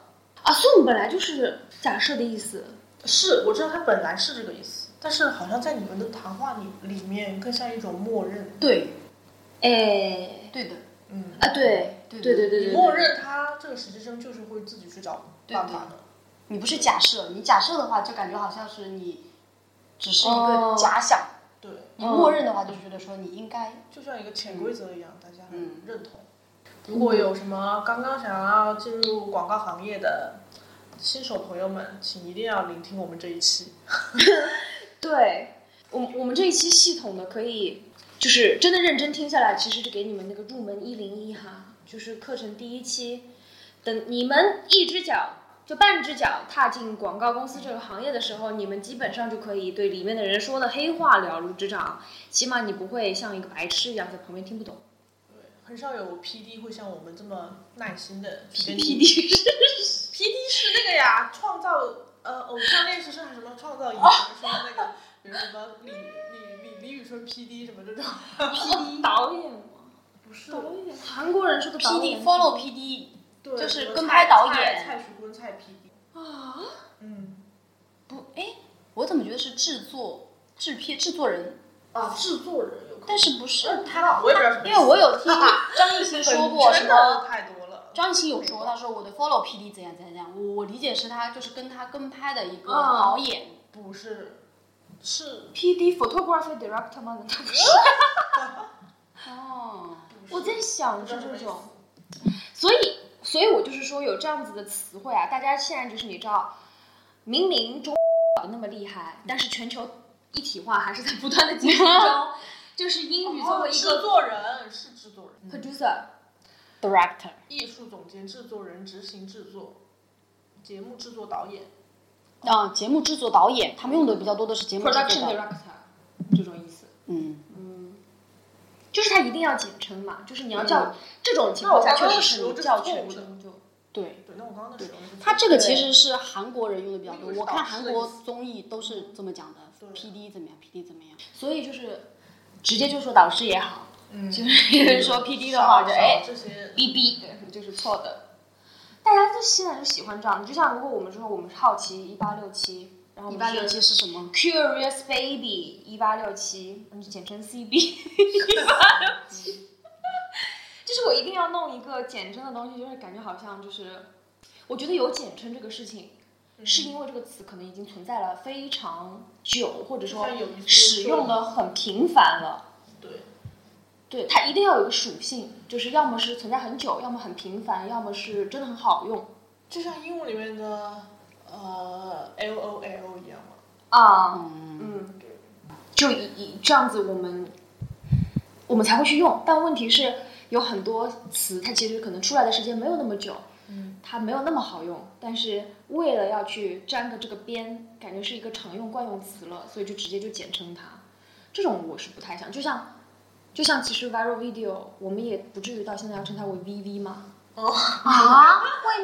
Speaker 1: ，assume 本来就是假设的意思。
Speaker 3: 是我知道它本来是这个意思，但是好像在你们的谈话里里面更像一种默认。
Speaker 2: 对，
Speaker 1: 哎，
Speaker 2: 对的，
Speaker 3: 嗯，
Speaker 1: 啊，对，
Speaker 2: 对
Speaker 1: 对对对对，
Speaker 3: 你默认他这个实习生就是会自己去找办法的。
Speaker 2: 你不是假设，你假设的话就感觉好像是你只是一
Speaker 1: 哦
Speaker 2: 个假想，
Speaker 3: 对，
Speaker 2: 你默认的话就觉得说你应该。
Speaker 3: 就像一个潜规则一样，大家很
Speaker 2: 嗯
Speaker 3: 认同。如果有什么刚刚想要进入广告行业的新手朋友们，请一定要聆听我们这一期。
Speaker 1: 对，我我们这一期系统的可以，就是真的认真听下来，其实是给你们那个入门一零一哈，就是课程第一期，等你们一只脚就半只脚踏进广告公司这个行业的时候，你们基本上就可以对里面的人说的黑话了如指掌，起码你不会像一个白痴一样在旁边听不懂。
Speaker 3: 对很少有 PD 会像我们这么耐心的
Speaker 1: PD 是
Speaker 3: PD 是那个呀，创造呃偶像练习生还是什么创造营什么说那个，比如什么李李李李宇春 PD 什么这种
Speaker 1: PD 导演吗？
Speaker 3: 不是
Speaker 1: 导演，韩国人说的导
Speaker 2: PD
Speaker 1: 演
Speaker 2: follow PD
Speaker 3: 对，
Speaker 2: 就是跟拍导
Speaker 3: 蔡
Speaker 2: 演
Speaker 3: 蔡徐坤、蔡 PD 啊，嗯，
Speaker 2: 不，哎，我怎么觉得是制作、制片、制作人？
Speaker 3: 啊，制作人有可能，
Speaker 2: 但是不是
Speaker 3: 他，我也不知道什么，
Speaker 2: 因为我有听张艺兴说过什么。
Speaker 3: 太多了。
Speaker 2: 张艺兴有说，他说我的 follow PD 怎样怎样怎样，我我理解是他就是跟他跟拍的一个
Speaker 1: 嗯
Speaker 2: 导演，
Speaker 3: 不是，是
Speaker 1: P D photography director 吗？难 道不是？
Speaker 2: 哦，
Speaker 1: 我在想是这种，所以，所以我就是说有这样子的词汇啊，大家现在就是你知道，明明中搞得那么厉害，但是全球一体化还是在不断的进行中，就是英语作为一个制
Speaker 3: 作人是制作人
Speaker 2: ，producer，director，
Speaker 3: 艺术总监、制作人、执行制作、节目制作导演。
Speaker 2: 啊，节目制作导演，他们用的比较多的是节目制作
Speaker 1: production，director 这种意思。
Speaker 2: 嗯，
Speaker 1: 就是它一定要简称嘛，就是你要叫、这种情况下，确实是你叫全称就。
Speaker 2: 对。
Speaker 3: 对，那我刚刚
Speaker 2: 他这个其实是韩国人用的比较多，我看韩国综艺都是这么讲的，PD 怎么样，PD 怎么样，
Speaker 1: 所以就是直接就说导师也好，
Speaker 3: 嗯，
Speaker 1: 就是 有人说 PD 的话，就哎
Speaker 3: 这些
Speaker 1: BB 就是错的。大家就现在就喜欢这样，就像如果我们说我们是好奇一八六七，然后
Speaker 2: 一八六七是什么
Speaker 1: ？Curious Baby 一八六七，我们就简称 CB 一八六七。就是我一定要弄一个简称的东西，就是感觉好像就是，我觉得有简称这个事情，是因为这个词可能已经存在了非常久，或者说使用的很频繁了。
Speaker 3: 对，
Speaker 1: 对，它一定要有一个属性，就是要么是存在很久，要么很频繁，要么是真的很好用
Speaker 3: 就像英文里面的呃 L O L 一样吗。
Speaker 1: 啊。
Speaker 2: 嗯，
Speaker 1: 嗯，就以以这样子，我们我们才会去用。但问题是，有很多词它其实可能出来的时间没有那么久，
Speaker 3: 嗯，
Speaker 1: 它没有那么好用。但是为了要去沾个这个边，感觉是一个常用惯用词了，所以就直接就简称它。这种我是不太想，就像就像其实 viral video，我们也不至于到现在要称它为 VV 嘛。
Speaker 2: 啊，会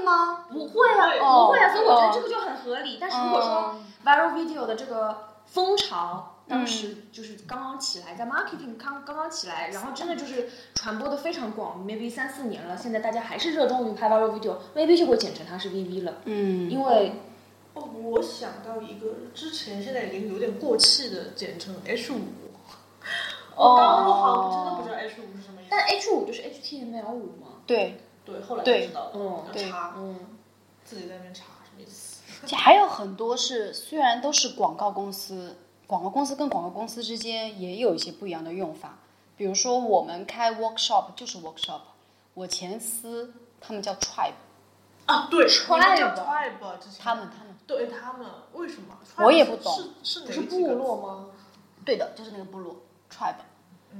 Speaker 2: 吗？
Speaker 1: 不会啊，
Speaker 3: 对
Speaker 1: 不会啊，所以我觉
Speaker 2: 哦
Speaker 1: 得这个就很合理。但是如果说 viral video 的这个风潮，当时就是刚刚起来，在 marketing 刚刚刚起来，然后真的就是传播的非常广，maybe 三四年了，现在大家还是热衷于拍 viral video，maybe 就会简称它是 VV 了，
Speaker 2: 嗯，
Speaker 1: 因为
Speaker 3: 哦，我想到一个之前现在已经有点过气的简称 H 五。我刚刚好像真的不知道 H 五是什么意思。
Speaker 1: 但 H 五就是 HTML 五嘛，
Speaker 2: 对，
Speaker 3: 对，后来才知道的。
Speaker 1: 嗯
Speaker 2: 对
Speaker 3: 要查，
Speaker 1: 嗯，
Speaker 3: 自己在那边查什么意思。
Speaker 2: 而且还有很多是虽然都是广告公司，广告公司跟广告公司之间也有一些不一样的用法。比如说我们开 workshop 就是 workshop，我前司他们叫 tribe，
Speaker 3: 啊，对
Speaker 2: Tribe
Speaker 3: 叫 tribe 之前
Speaker 2: 他们他们
Speaker 3: 对他们为什么？
Speaker 2: 我也不懂
Speaker 3: 是是哪
Speaker 1: 不是部落吗？
Speaker 2: 对的，就是那个部落 tribe。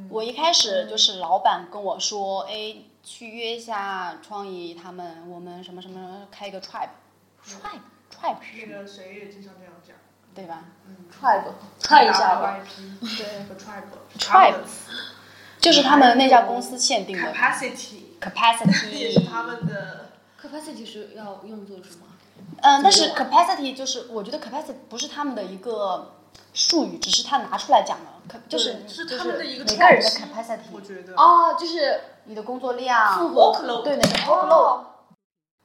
Speaker 2: 我一开始就是老板跟我说，哎，去约一下创意他们，我们什么什么开一个 tribe，tribe，tribe 是什么？
Speaker 3: 那个谁也经常这样讲。
Speaker 2: 对吧？
Speaker 1: 嗯 tribe 看一下吧。
Speaker 3: 对和 tribe
Speaker 2: Tribe 就是他们那家公司限定的
Speaker 3: capacity 也
Speaker 2: capacity
Speaker 3: 是他们的
Speaker 1: capacity 是要用作什么？
Speaker 2: 嗯，但是 capacity 就是我觉得 capacity 不是他们的一个术语，只是他拿出来讲的，可就是
Speaker 3: 对是他们的一个
Speaker 2: 每个人的 capacity，
Speaker 3: 我觉得。
Speaker 1: 哦，就是
Speaker 2: 你的工作量
Speaker 3: ，workload
Speaker 2: 对那个 workload，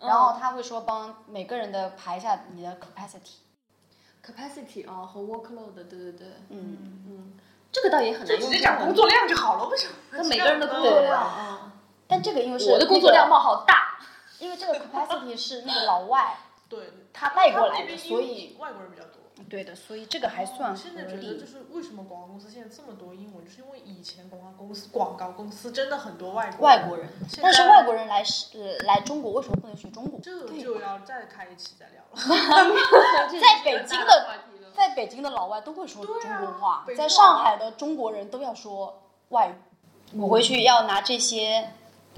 Speaker 2: 然
Speaker 1: 哦
Speaker 2: 后他会说帮每个人的排一下你的
Speaker 1: capacity，capacity 啊和 workload，对对对，
Speaker 2: 嗯，
Speaker 1: 嗯，这个倒也很难
Speaker 3: 直接讲工作量就好了，为什么？
Speaker 1: 那每个人的工作量啊，
Speaker 2: 但这个因为是
Speaker 1: 我的工作量
Speaker 2: 那个
Speaker 1: 冒好大。
Speaker 2: 因为这个 capacity 是那个老外
Speaker 3: 对。
Speaker 2: 他带过来的，所以
Speaker 3: 外国人比较多。
Speaker 2: 对的，所以这个还算
Speaker 3: 我现在觉得就。是为什么广告公司现在这么多英文，就是因为以前广告公司广告公司真的很多外国
Speaker 2: 外国人，但是外国人来是呃来中国为什么不能学中国？
Speaker 3: 这就要再开一期再聊了。
Speaker 2: 在北京的。在北京的老外都会说中国话，在上海的中国人都要说外语。我回去要拿这些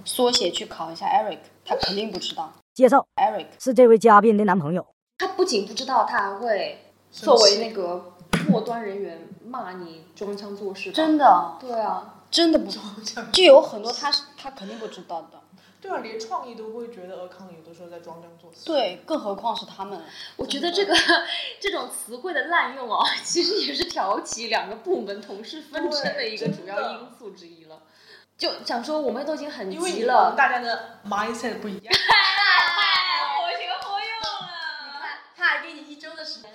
Speaker 2: 缩写去考一下 Eric，他肯定不知道。
Speaker 6: 介绍
Speaker 2: Eric
Speaker 6: 是这位嘉宾的男朋友。
Speaker 1: 他不仅不知道，他还会作为那个末端人员骂你装腔作势。
Speaker 2: 真的
Speaker 1: 对啊，
Speaker 2: 真的不，就有很多他是他肯定不知道的。
Speaker 3: 对啊，连创意都会觉得尔康有的时候在装腔作势。
Speaker 2: 对，更何况是他们。
Speaker 1: 我觉得这个 这种词汇的滥用啊，其实也是挑起两个部门同事纷争的一个主要因素之一了。就想说，我们都已经很急了，
Speaker 3: 大家的 mindset 不一样。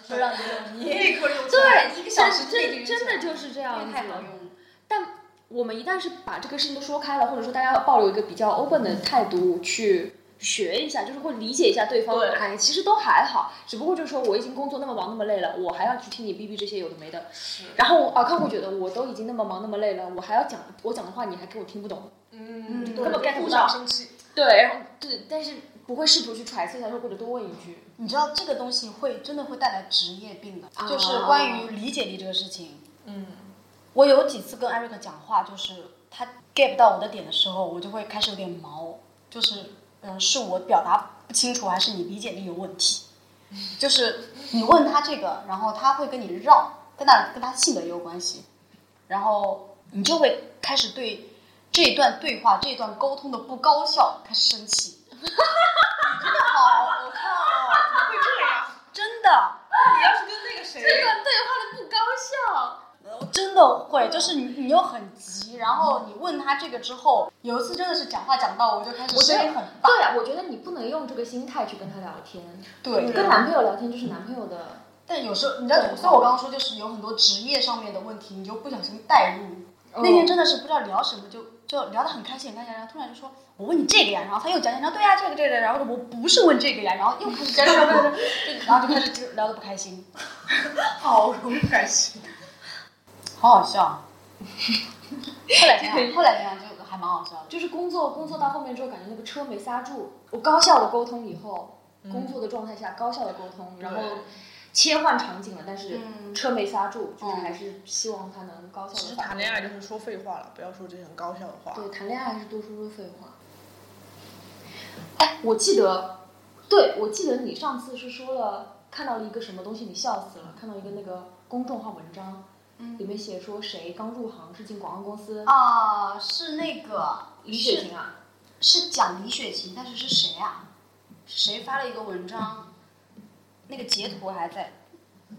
Speaker 2: 就让你有你
Speaker 3: 立刻用。
Speaker 1: 对，
Speaker 2: 一个小时
Speaker 1: 真的就是这样子。
Speaker 2: 太好用。
Speaker 1: 但我们一旦是把这个事情都说开了，或者说大家抱有一个比较 open 的态度去学一下，就是会理解一下对方，
Speaker 3: 对
Speaker 1: 哎，其实都还好，只不过就是说我已经工作那么忙那么累了，我还要去听你逼逼这些有的没的，然后啊，客户觉得我都已经那么忙那么累了，我还要讲我讲的话你还给我听不懂，
Speaker 3: 嗯，
Speaker 2: 对
Speaker 3: 对
Speaker 1: 根本 get 不到
Speaker 3: 相生气。
Speaker 1: 对，然后对，但是不会试图去揣测一下，或者多问一句，
Speaker 2: 你知道这个东西会真的会带来职业病的，
Speaker 1: 啊
Speaker 2: 就是关于理解力这个事情。
Speaker 3: 嗯，
Speaker 2: 我有几次跟艾瑞克讲话，就是他 get 不到我的点的时候，我就会开始有点毛，就是嗯、呃是我表达不清楚，还是你理解力有问题？就是你问他这个，然后他会跟你绕，跟他跟他性格也有关系，然后你就会开始对这一段对话、这一段沟通的不高效开始生气。
Speaker 3: 真的好，我靠，怎么会这样？
Speaker 2: 真的，
Speaker 3: 你要是跟那个谁，
Speaker 1: 这个对话的不高效。
Speaker 2: 真的会，就是你你又很急，然后你问他这个之后，有一次真的是讲话讲到我就开始
Speaker 1: 我
Speaker 2: 声音很大，
Speaker 1: 对啊，我觉得你不能用这个心态去跟他聊天。
Speaker 2: 对
Speaker 1: 跟男朋友聊天就是男朋友的，
Speaker 2: 但有时候你知道，所以我刚刚说就是有很多职业上面的问题，你就不小心带入。
Speaker 1: 哦
Speaker 2: 那天真的是不知道聊什么，就就聊得很开心，很开心，然后突然就说：“我问你这个呀。”然后他又讲讲，然后对呀，这个这个，然后我不是问这个呀，然后又开始然后就开始就聊得不开心，
Speaker 3: 好容易开心。
Speaker 2: 好好笑。后来想想，后来想想就还蛮好笑的。
Speaker 1: 就是工作工作到后面之后，感觉那个车没刹住。我高效的沟通以后，工作的状态下高效的沟通，然后切换场景了，但是
Speaker 2: 嗯
Speaker 1: 车没刹住，就是
Speaker 2: 嗯
Speaker 1: 还是希望他能高效
Speaker 3: 其实。谈恋爱就是说废话了，不要说这些很高效的话。
Speaker 1: 对，谈恋爱还是多说说废话。哎，我记得，对我记得你上次是说了看到了一个什么东西，你笑死了，看到一个那个公众号文章，
Speaker 2: 嗯
Speaker 1: 里面写说谁刚入行是进广告公司，
Speaker 2: 啊，是那个
Speaker 1: 李雪琴啊，
Speaker 2: 是讲李雪琴，但是是谁啊？谁发了一个文章？那个截图还在。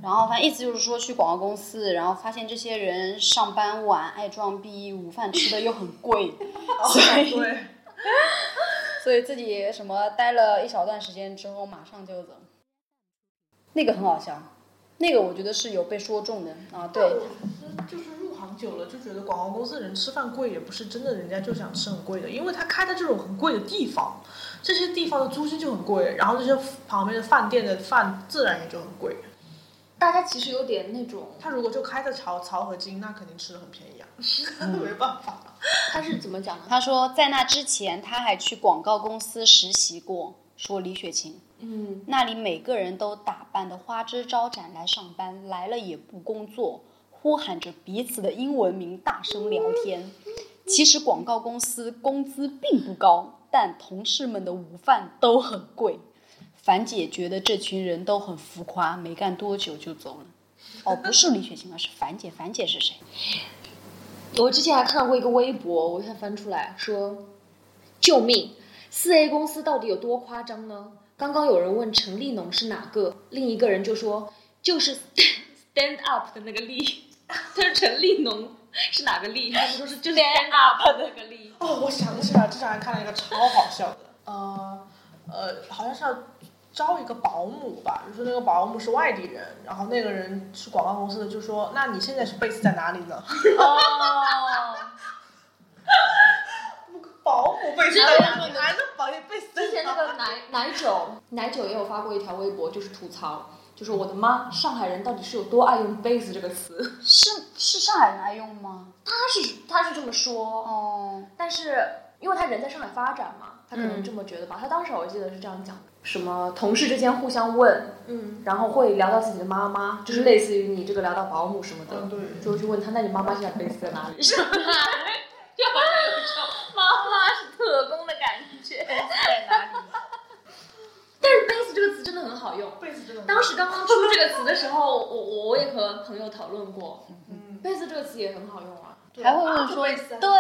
Speaker 2: 然后反正意思就是说去广告公司，然后发现这些人上班晚、爱装逼，午饭吃的又很贵，所以，所以自己什么待了一小段时间之后马上就走。那个很好笑，那个我觉得是有被说中的啊，对，
Speaker 3: 就是入行久了就觉得广告公司人吃饭贵也不是真的，人家就想吃很贵的，因为他开在这种很贵的地方，这些地方的租金就很贵，然后这些旁边的饭店的饭自然也就很贵。
Speaker 1: 大家其实有点那种，
Speaker 3: 他如果就开在曹曹和金，那肯定吃的很便宜啊，没办法。
Speaker 1: 他是怎么讲的？
Speaker 2: 他说在那之前他还去广告公司实习过，说李雪琴。
Speaker 1: 嗯，
Speaker 2: 那里每个人都打扮的花枝招展来上班，来了也不工作，呼喊着彼此的英文名，大声聊天。其实广告公司工资并不高，但同事们的午饭都很贵。樊姐觉得这群人都很浮夸，没干多久就走了。哦，不是李雪琴啊，是樊姐。樊姐是谁？
Speaker 1: 我之前还看到过一个微博，我现在翻出来说：“救命！四 A 公司到底有多夸张呢？”刚刚有人问陈立农是哪个，另一个人就说就是 stand up 的那个立。他 说陈立农 是哪个力？他们说是 就是 stand up 的那个力。
Speaker 3: 哦，我想起来了，之前还看了一个超好笑的，呃呃，好像是要招一个保姆吧，就是那个保姆是外地人，然后那个人是广告公司的，就说那你现在是 base 在哪里呢？
Speaker 2: 哦，
Speaker 3: 保姆 base 在哪里？男的保姆 base 在
Speaker 1: 之前那？个奶奶酒奶酒也有发过一条微博，就是吐槽，就是我的妈，上海人到底是有多爱用 base 这个词？
Speaker 2: 是是上海人爱用吗？
Speaker 1: 他是他是这么说，
Speaker 2: 哦，
Speaker 1: 但是因为他人在上海发展嘛，他可能这么觉得吧。他当时我记得是这样讲的，什么同事之间互相问，
Speaker 3: 嗯
Speaker 1: 然后会聊到自己的妈妈，就是类似于你这个聊到保姆什么的，
Speaker 3: 嗯，对。
Speaker 1: 就会去问他，那你妈妈现在 base 在哪里？是吧？就好像有一种妈妈是特工的感觉。
Speaker 2: 在哪里？
Speaker 1: 但是 base 这个词真的很好用。
Speaker 3: base 这个
Speaker 1: 当时刚刚出这个词的时候，我我我也和朋友讨论过
Speaker 3: 嗯
Speaker 1: ，，base 这个词也很好用啊。
Speaker 2: 还会问说对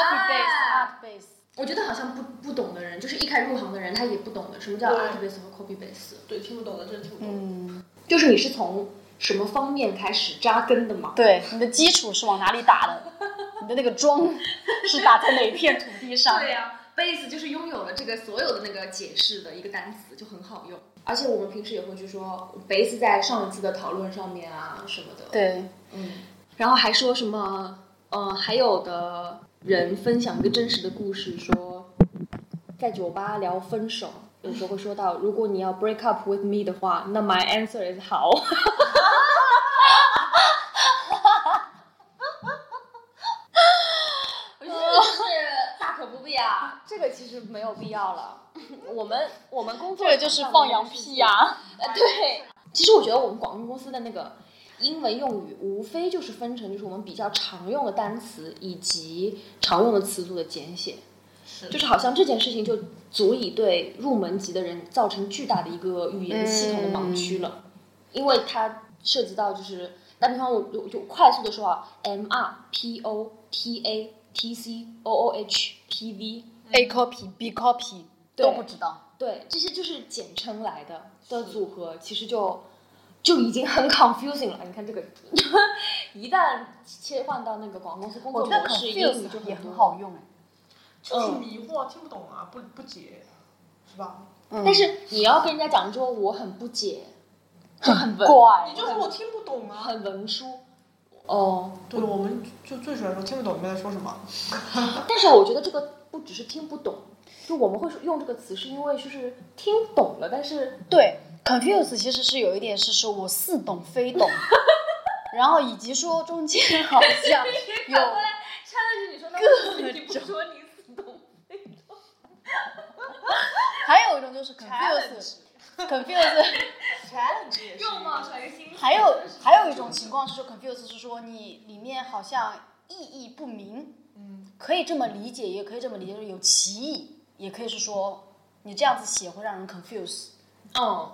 Speaker 1: 啊
Speaker 2: base，art base。
Speaker 1: 我觉得好像不不懂的人，就是一开始入行的人，他也不懂的什么叫
Speaker 3: 对
Speaker 1: art base 和 copy base。
Speaker 3: 对听不懂的真听不懂。
Speaker 2: 嗯，
Speaker 1: 就是你是从什么方面开始扎根的嘛？
Speaker 2: 对，你的基础是往哪里打的？你的那个桩是打在哪片土地上？
Speaker 1: 对呀、base 就是拥有了这个所有的那个解释的一个单词，就很好用。而且我们平时也会去说 base 在上一次的讨论上面啊什么的。，
Speaker 2: 对，
Speaker 1: 嗯，然后还说什么，呃，还有的人分享一个真实的故事，说在酒吧聊分手，有时候会说到，如果你要 break up with me 的话，那 my answer is 好。我觉得这个是大可不必啊，这个其实没有必要了。我们我们工作
Speaker 2: 这个就是放羊屁呀、
Speaker 1: 呃，对，其实我觉得我们广告公司的那个英文用语，无非就是分成就是我们比较常用的单词以及常用的词组的简写，是 就是好像这件事情就足以对入门级的人造成巨大的一个语言系统的盲区了，因为它涉及到就是打比方我就就快速的说啊，M R P O T A T C O O H P V。
Speaker 2: A copy B copy 都不知道。
Speaker 1: 对，这些就是简称来的的组合，其实就就已经很 confusing 了。你看这个，一旦切换到那个广告公司工作
Speaker 2: 我觉得
Speaker 1: 模式，英语
Speaker 2: confuse
Speaker 1: 就
Speaker 2: 也很。好用哎。
Speaker 3: 就是迷惑，听不懂啊，不不解，是吧？
Speaker 2: 嗯
Speaker 1: 但是你要跟人家讲说我很不解，就很
Speaker 2: 怪
Speaker 3: 你就说我听不懂啊。
Speaker 1: 很文书。哦，
Speaker 3: 对，我们就最喜欢说听不懂你们在说什么。
Speaker 1: 但是我觉得这个不只是听不懂，就我们会用这个词，是因为就是听懂了，但是
Speaker 2: 对，confuse 其实是有一点是说我似懂非懂，然后以及说中间好像有
Speaker 1: 插在这里说那你不说你死懂非懂。
Speaker 2: 还有一种就是 confuse
Speaker 3: confuse，challenge 也是
Speaker 1: 又冒出来一个新
Speaker 2: 还有还有一种情况是说 confuse 是说你里面好像意义不明，
Speaker 3: 嗯，
Speaker 2: 可以这么理解，也可以这么理解，就是有歧义，也可以是说你这样子写会让人 confuse，
Speaker 1: 嗯，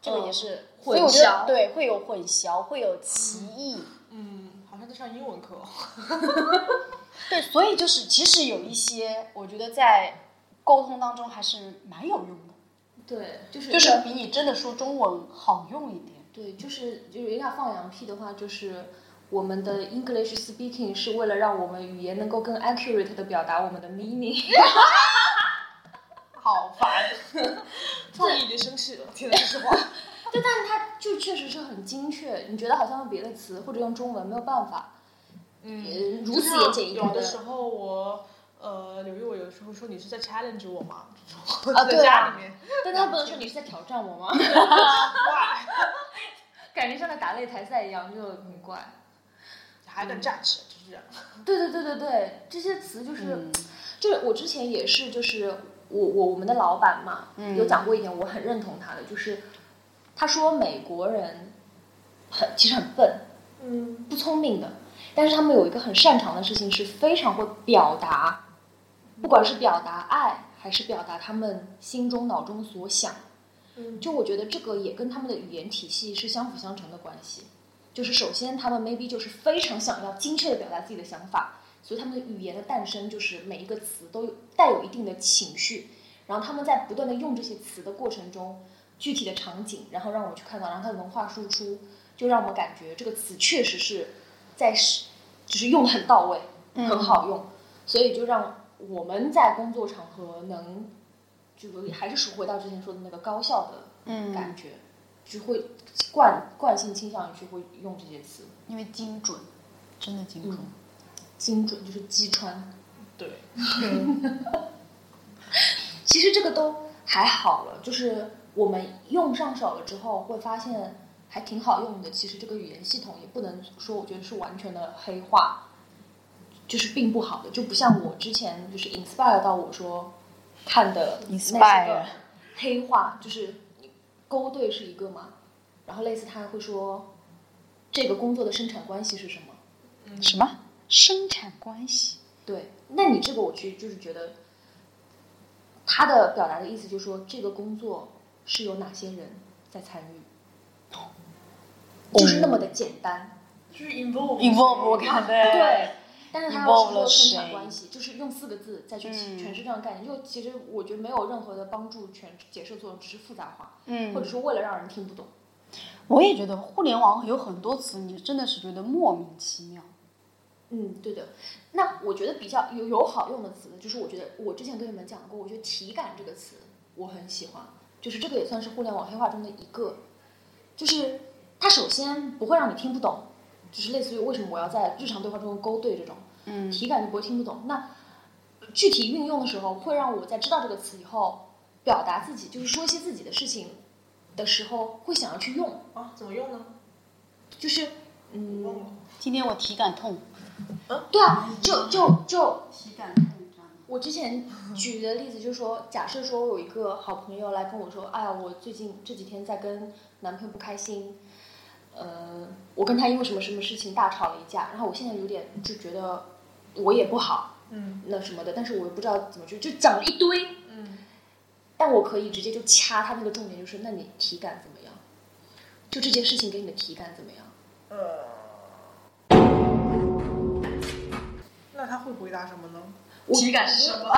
Speaker 2: 这个也是，
Speaker 1: 混
Speaker 2: 所以我觉得
Speaker 1: 淆
Speaker 2: 对会有混淆，会有歧义。
Speaker 3: 嗯，好像在上英文课。
Speaker 2: 对，所以就是其实有一些，我觉得在沟通当中还是蛮有用的，
Speaker 1: 对，就是
Speaker 2: 就是比你真的说中文好用一点。
Speaker 1: 对，就是就是人家放羊屁的话，就是我们的 English speaking 是为了让我们语言能够更 accurate 的表达我们的 meaning。
Speaker 3: 好烦，创意已经生气了，听了这句话。
Speaker 1: 就，但是它就确实是很精确，你觉得好像用别的词或者用中文没有办法，
Speaker 3: 嗯
Speaker 1: 呃，如此言简意
Speaker 3: 有的时候我呃，刘玉我有的时候说你是在 challenge 我吗？
Speaker 1: 啊
Speaker 3: 在
Speaker 1: 对啊
Speaker 3: 家里面，
Speaker 1: 但他不能说你是在挑战我吗？
Speaker 3: 怪，
Speaker 1: 感觉像在打擂台赛一样，就很怪。
Speaker 3: 还能站起来，就是这样。
Speaker 1: 对对对对对，这些词就是，
Speaker 2: 嗯
Speaker 1: 就是我之前也是，就是我我我们的老板嘛，
Speaker 2: 嗯
Speaker 1: 有讲过一点，我很认同他的，就是他说美国人很其实很笨，
Speaker 3: 嗯
Speaker 1: 不聪明的，但是他们有一个很擅长的事情，是非常会表达，不管是表达爱还是表达他们心中脑中所想，
Speaker 3: 嗯
Speaker 1: 就我觉得这个也跟他们的语言体系是相辅相成的关系。就是首先他们 maybe 就是非常想要精确的表达自己的想法，所以他们的语言的诞生就是每一个词都带有一定的情绪，然后他们在不断的用这些词的过程中，具体的场景，然后让我们去看到，然后它的文化输出，就让我们感觉这个词确实是在是，就是用的很到位，很好用，所以就让我们在工作场合能，就还是说回到之前说的那个高效的
Speaker 2: 嗯
Speaker 1: 感觉，就会惯惯性倾向于去会用这些词，
Speaker 2: 因为精准，真的精准。
Speaker 1: 精准就是击穿。
Speaker 3: 对
Speaker 1: 其实这个都还好了，就是我们用上手了之后，会发现还挺好用的。其实这个语言系统也不能说，我觉得是完全的黑化，就是并不好的，就不像我之前就是 inspire 到我说看的
Speaker 2: Inspire
Speaker 1: 黑化，就是勾兑是一个嘛，然后类似他会说这个工作的生产关系是什么。
Speaker 2: 什么？生产关系？
Speaker 1: 对，那你这个我其实就是觉得，他的表达的意思就是说，这个工作是有哪些人在参与，就是那么的简单。
Speaker 3: 就是 involve
Speaker 2: involve 我看的
Speaker 1: 对，但是它要说生产关系，就是用四个字再去
Speaker 2: 嗯
Speaker 1: 诠释这样的概念，就其实我觉得没有任何的帮助诠解释作用，只是复杂化，
Speaker 2: 嗯
Speaker 1: 或者说为了让人听不懂。
Speaker 2: 我也觉得互联网有很多词，你真的是觉得莫名其妙。
Speaker 1: 嗯，对的。那我觉得比较有有好用的词，就是我觉得我之前跟你们讲过，我觉得体感这个词我很喜欢，就是这个也算是互联网黑话中的一个，就是它首先不会让你听不懂，就是类似于为什么我要在日常对话中勾兑这种，
Speaker 2: 嗯
Speaker 1: 体感就不会听不懂。那具体运用的时候，会让我在知道这个词以后，表达自己，就是说一些自己的事情的时候，会想要去用，
Speaker 3: 啊，怎么用呢？
Speaker 1: 就是嗯，
Speaker 2: 今天我体感痛，
Speaker 1: 对啊，就就就
Speaker 2: 体感痛？
Speaker 1: 我之前举的例子就是说，假设说我有一个好朋友来跟我说，哎呀，我最近这几天在跟男朋友不开心，呃，我跟他因为什么什么事情大吵了一架，然后我现在有点就觉得我也不好，
Speaker 3: 嗯
Speaker 1: 那什么的，但是我又不知道怎么去，就讲了一堆，
Speaker 3: 嗯，
Speaker 1: 但我可以直接就掐他那个重点，就是那你体感怎么样？就这件事情给你的体感怎么样？
Speaker 3: 呃，那他会回答什么呢？
Speaker 1: 我
Speaker 2: 体感是什么？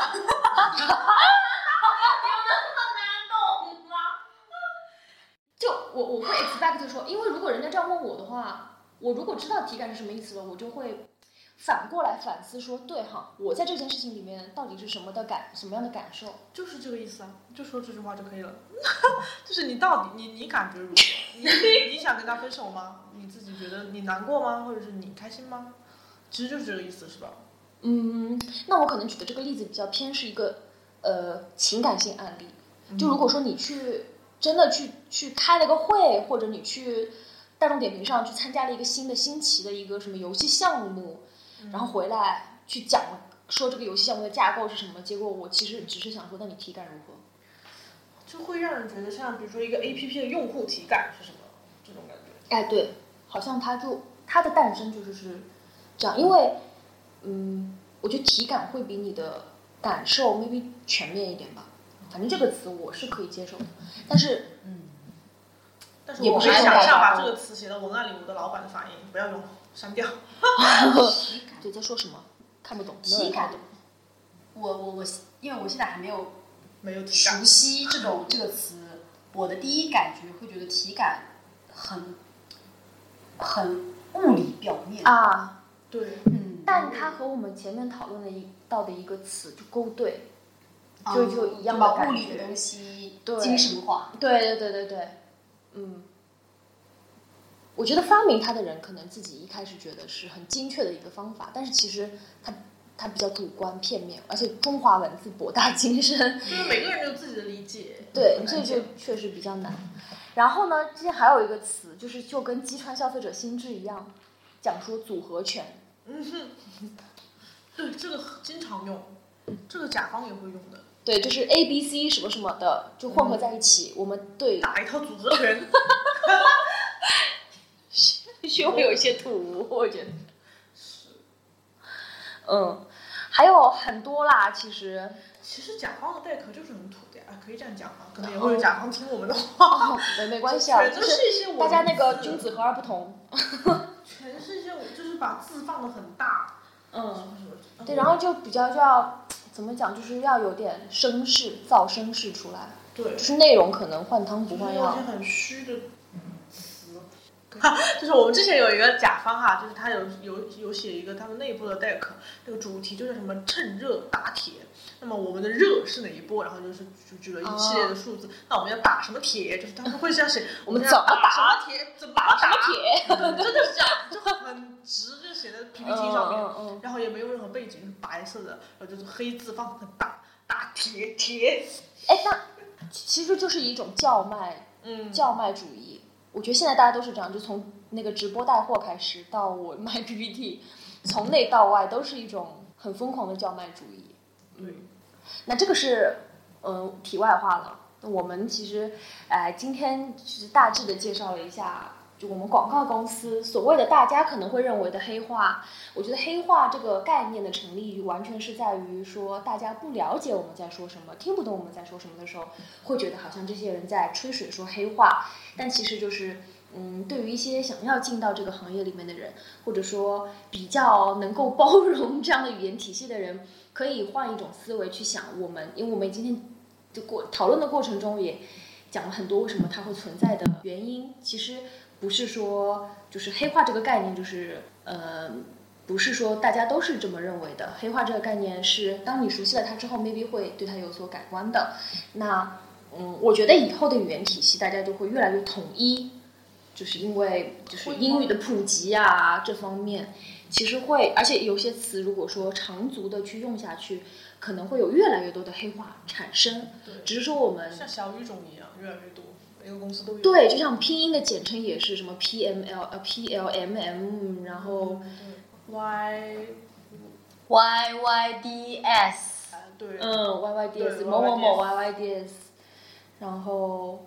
Speaker 1: 我我会 expect 说，因为如果人家这样问我的话，我如果知道体感是什么意思了，我就会反过来反思说，对哈，我在这件事情里面到底是什么的感什么样的感受？
Speaker 3: 就是这个意思啊，就说这句话就可以了。就是你到底你你感觉如何？你你想跟他分手吗？你自己觉得你难过吗？或者是你开心吗？其实就是这个意思，是吧？
Speaker 1: 嗯，那我可能举的这个例子比较偏是一个呃情感性案例。就如果说你去真的去去开了个会，或者你去大众点评上去参加了一个新的新奇的一个什么游戏项目，然后回来去讲说这个游戏项目的架构是什么，结果我其实只是想说，那你体感如何？
Speaker 3: 就会让人觉得像比如说一个 A P P 的用户体感是什么这种感觉。
Speaker 1: 哎，对，好像它就它的诞生就是是这样，因为嗯，我觉得体感会比你的感受 maybe 全面一点吧。反正这个词我是可以接受的，但是嗯
Speaker 3: 但是
Speaker 1: 也
Speaker 3: 我还想
Speaker 1: 不是这么大
Speaker 3: 象把这个词写到文案里，我的老板的反应不要用，删掉。
Speaker 1: 对在说什么看不懂，没有
Speaker 2: 体感
Speaker 1: 人看懂。，
Speaker 2: 我我我，因为我现在还没有
Speaker 3: 没有体感
Speaker 2: 熟。悉这种这个词，我的第一感觉会觉得体感很很物理表面，
Speaker 1: 啊，
Speaker 3: 对，
Speaker 2: 嗯，
Speaker 1: 但它和我们前面讨论的一到的一个词就勾兑，
Speaker 2: 嗯
Speaker 1: 就就一样的
Speaker 2: 把
Speaker 1: 感觉。
Speaker 2: 物理的东西
Speaker 1: 对。
Speaker 2: 精神化，
Speaker 1: 对对对对对，嗯，我觉得发明它的人可能自己一开始觉得是很精确的一个方法，但是其实它它比较主观片面，而且中华文字博大精深，
Speaker 3: 就是每个人都有自己的理解。
Speaker 1: 对，这就确实比较难。然后呢，之前还有一个词，就是就跟击穿消费者心智一样，讲说组合拳。嗯哼。
Speaker 3: 对这个经常用，这个甲方也会用的，
Speaker 1: 对，就是 A、B、C 什么什么的，就混合在一起。我们对
Speaker 3: 打一套组合拳。
Speaker 1: 学会有一些土，我觉得是。嗯，还有很多啦，其实。
Speaker 3: 其实甲方的代课就是很土的呀，可以这样讲吗？可能也会有甲方听我们的话。
Speaker 1: 哦，没没关系啊，
Speaker 3: 全都
Speaker 1: 就是
Speaker 3: 是一些文
Speaker 1: 大家那个君子和而不同。
Speaker 3: 全是一些就是把字放的很大，
Speaker 1: 嗯。对，然后就比较就要怎么讲，就是要有点声势，造声势出来，
Speaker 3: 对
Speaker 1: 就，是内容可能换汤不换药
Speaker 3: 就。很虚的词。就是我们之前有一个甲方哈，就是他有有有写一个他们内部的 deck，那个主题就是什么趁热打铁。那么我们的热是哪一波？然后就是就举了一系列的数字。那我们要打什么铁？就是他们会这样写，
Speaker 1: 我们怎么打
Speaker 3: 什么铁？怎么打
Speaker 1: 什么？铁？
Speaker 3: 真的是这样，就很直，就写在 PPT 上面。
Speaker 1: 嗯嗯
Speaker 3: 然后也没有任何背景，是白色的，然后就是黑字放得很大，打铁铁。
Speaker 1: 哎，那其实就是一种叫卖，
Speaker 3: 嗯，
Speaker 1: 叫卖主义。我觉得现在大家都是这样，就从那个直播带货开始，到我卖 PPT，从内到外都是一种很疯狂的叫卖主义。
Speaker 3: 对，
Speaker 1: 那这个是嗯、呃题外话了。我们其实呃今天其实大致的介绍了一下，就我们广告公司所谓的大家可能会认为的黑化。我觉得黑化这个概念的成立，完全是在于说大家不了解我们在说什么，听不懂我们在说什么的时候，会觉得好像这些人在吹水说黑话，但其实就是。嗯，对于一些想要进到这个行业里面的人，或者说比较能够包容这样的语言体系的人，可以换一种思维去想我们，因为我们今天就过讨论的过程中也讲了很多为什么它会存在的原因。其实不是说就是黑化这个概念，就是呃不是说大家都是这么认为的。黑化这个概念是当你熟悉了它之后，maybe 会对它有所改观的。那嗯，我觉得以后的语言体系大家就会越来越统一，就是因为就是英语的普及啊这方面，其实会，而且有些词如果说长足的去用下去，可能会有越来越多的黑化产生。
Speaker 3: 对
Speaker 1: 只是说我们
Speaker 3: 像小语种一样，越来越多，每个公司都有。
Speaker 1: 对，就像拼音的简称也是什么 P M L 呃 P L M M，然后
Speaker 3: Y
Speaker 2: D S，
Speaker 3: 啊对，
Speaker 1: 嗯 Y Y D S 某某某
Speaker 3: YYDS
Speaker 1: Y Y D S，然后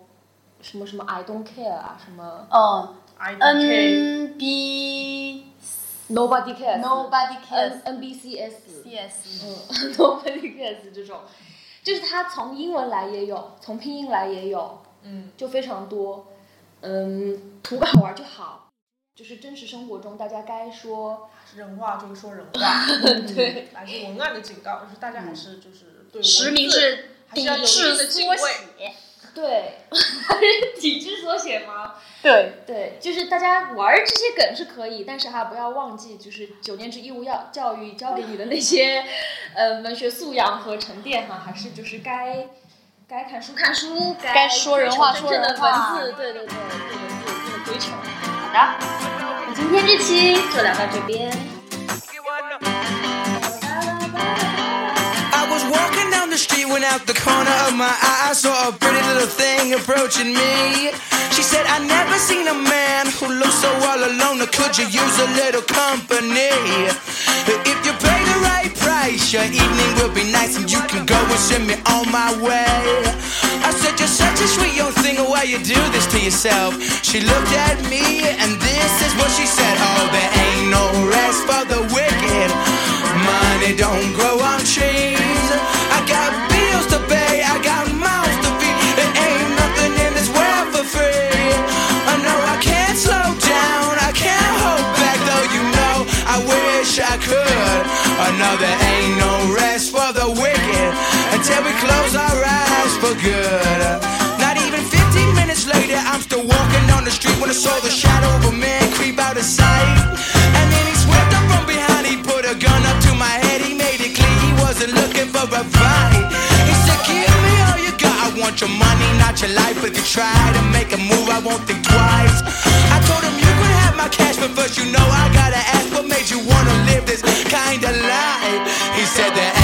Speaker 1: 什么什么 I don't care 啊，什么
Speaker 2: 嗯
Speaker 3: I
Speaker 2: K，，N B
Speaker 1: Nobody cares.
Speaker 2: Nobody cares.
Speaker 1: N B C S.
Speaker 2: C S，
Speaker 1: 嗯。Nobody cares 这种，就是它从英文来也有，从拼音来也有，
Speaker 3: 嗯，
Speaker 1: 就非常多。嗯，图个好玩就好，就是真实生活中大家该说，
Speaker 3: 人话就是说人话，
Speaker 1: 对，
Speaker 3: 来自文案的警告，就是大家还是就是对
Speaker 2: 实名是抵
Speaker 3: 还是要有一
Speaker 2: 制
Speaker 3: 定的敬畏。
Speaker 2: 缩写，
Speaker 1: 对，还是体制缩写吗？
Speaker 2: 对，
Speaker 1: 对，就是大家玩这些梗是可以，但是哈不要忘记，就是九年制义务要教育教给你的那些，呃，文学素养和沉淀哈，还是就是该该看书看书，该
Speaker 2: 该说人话说人话
Speaker 1: 文字，对对对，对文字有一定的追求。
Speaker 2: 好的，
Speaker 1: 那今天这期就聊到这边。
Speaker 6: Street when out the corner of my eye I saw a pretty little thing approaching me. She said, I never seen a man who looks so all alone. Or could you use a little company? If you pay the right price, your evening will be nice and you can go and send me on my way. I said, You're such a sweet young thing, why you do this to yourself? She looked at me and this is what she said. Oh, there ain't no rest for the wicked. Money don't grow on trees. There ain't no rest for the wicked until we close our eyes for good. Not even 15 minutes later, I'm still walking down the street when I saw the shadow of a man creep out of sight. And then he swept up from behind, he put a gun up to my head, he made it clear he wasn't looking for a fight. He said, Give me all you got, I want your money, not your life. If you try to make a move, I won't think twice. I told him you could have my cash, but first you know I gotta ask the light. He said that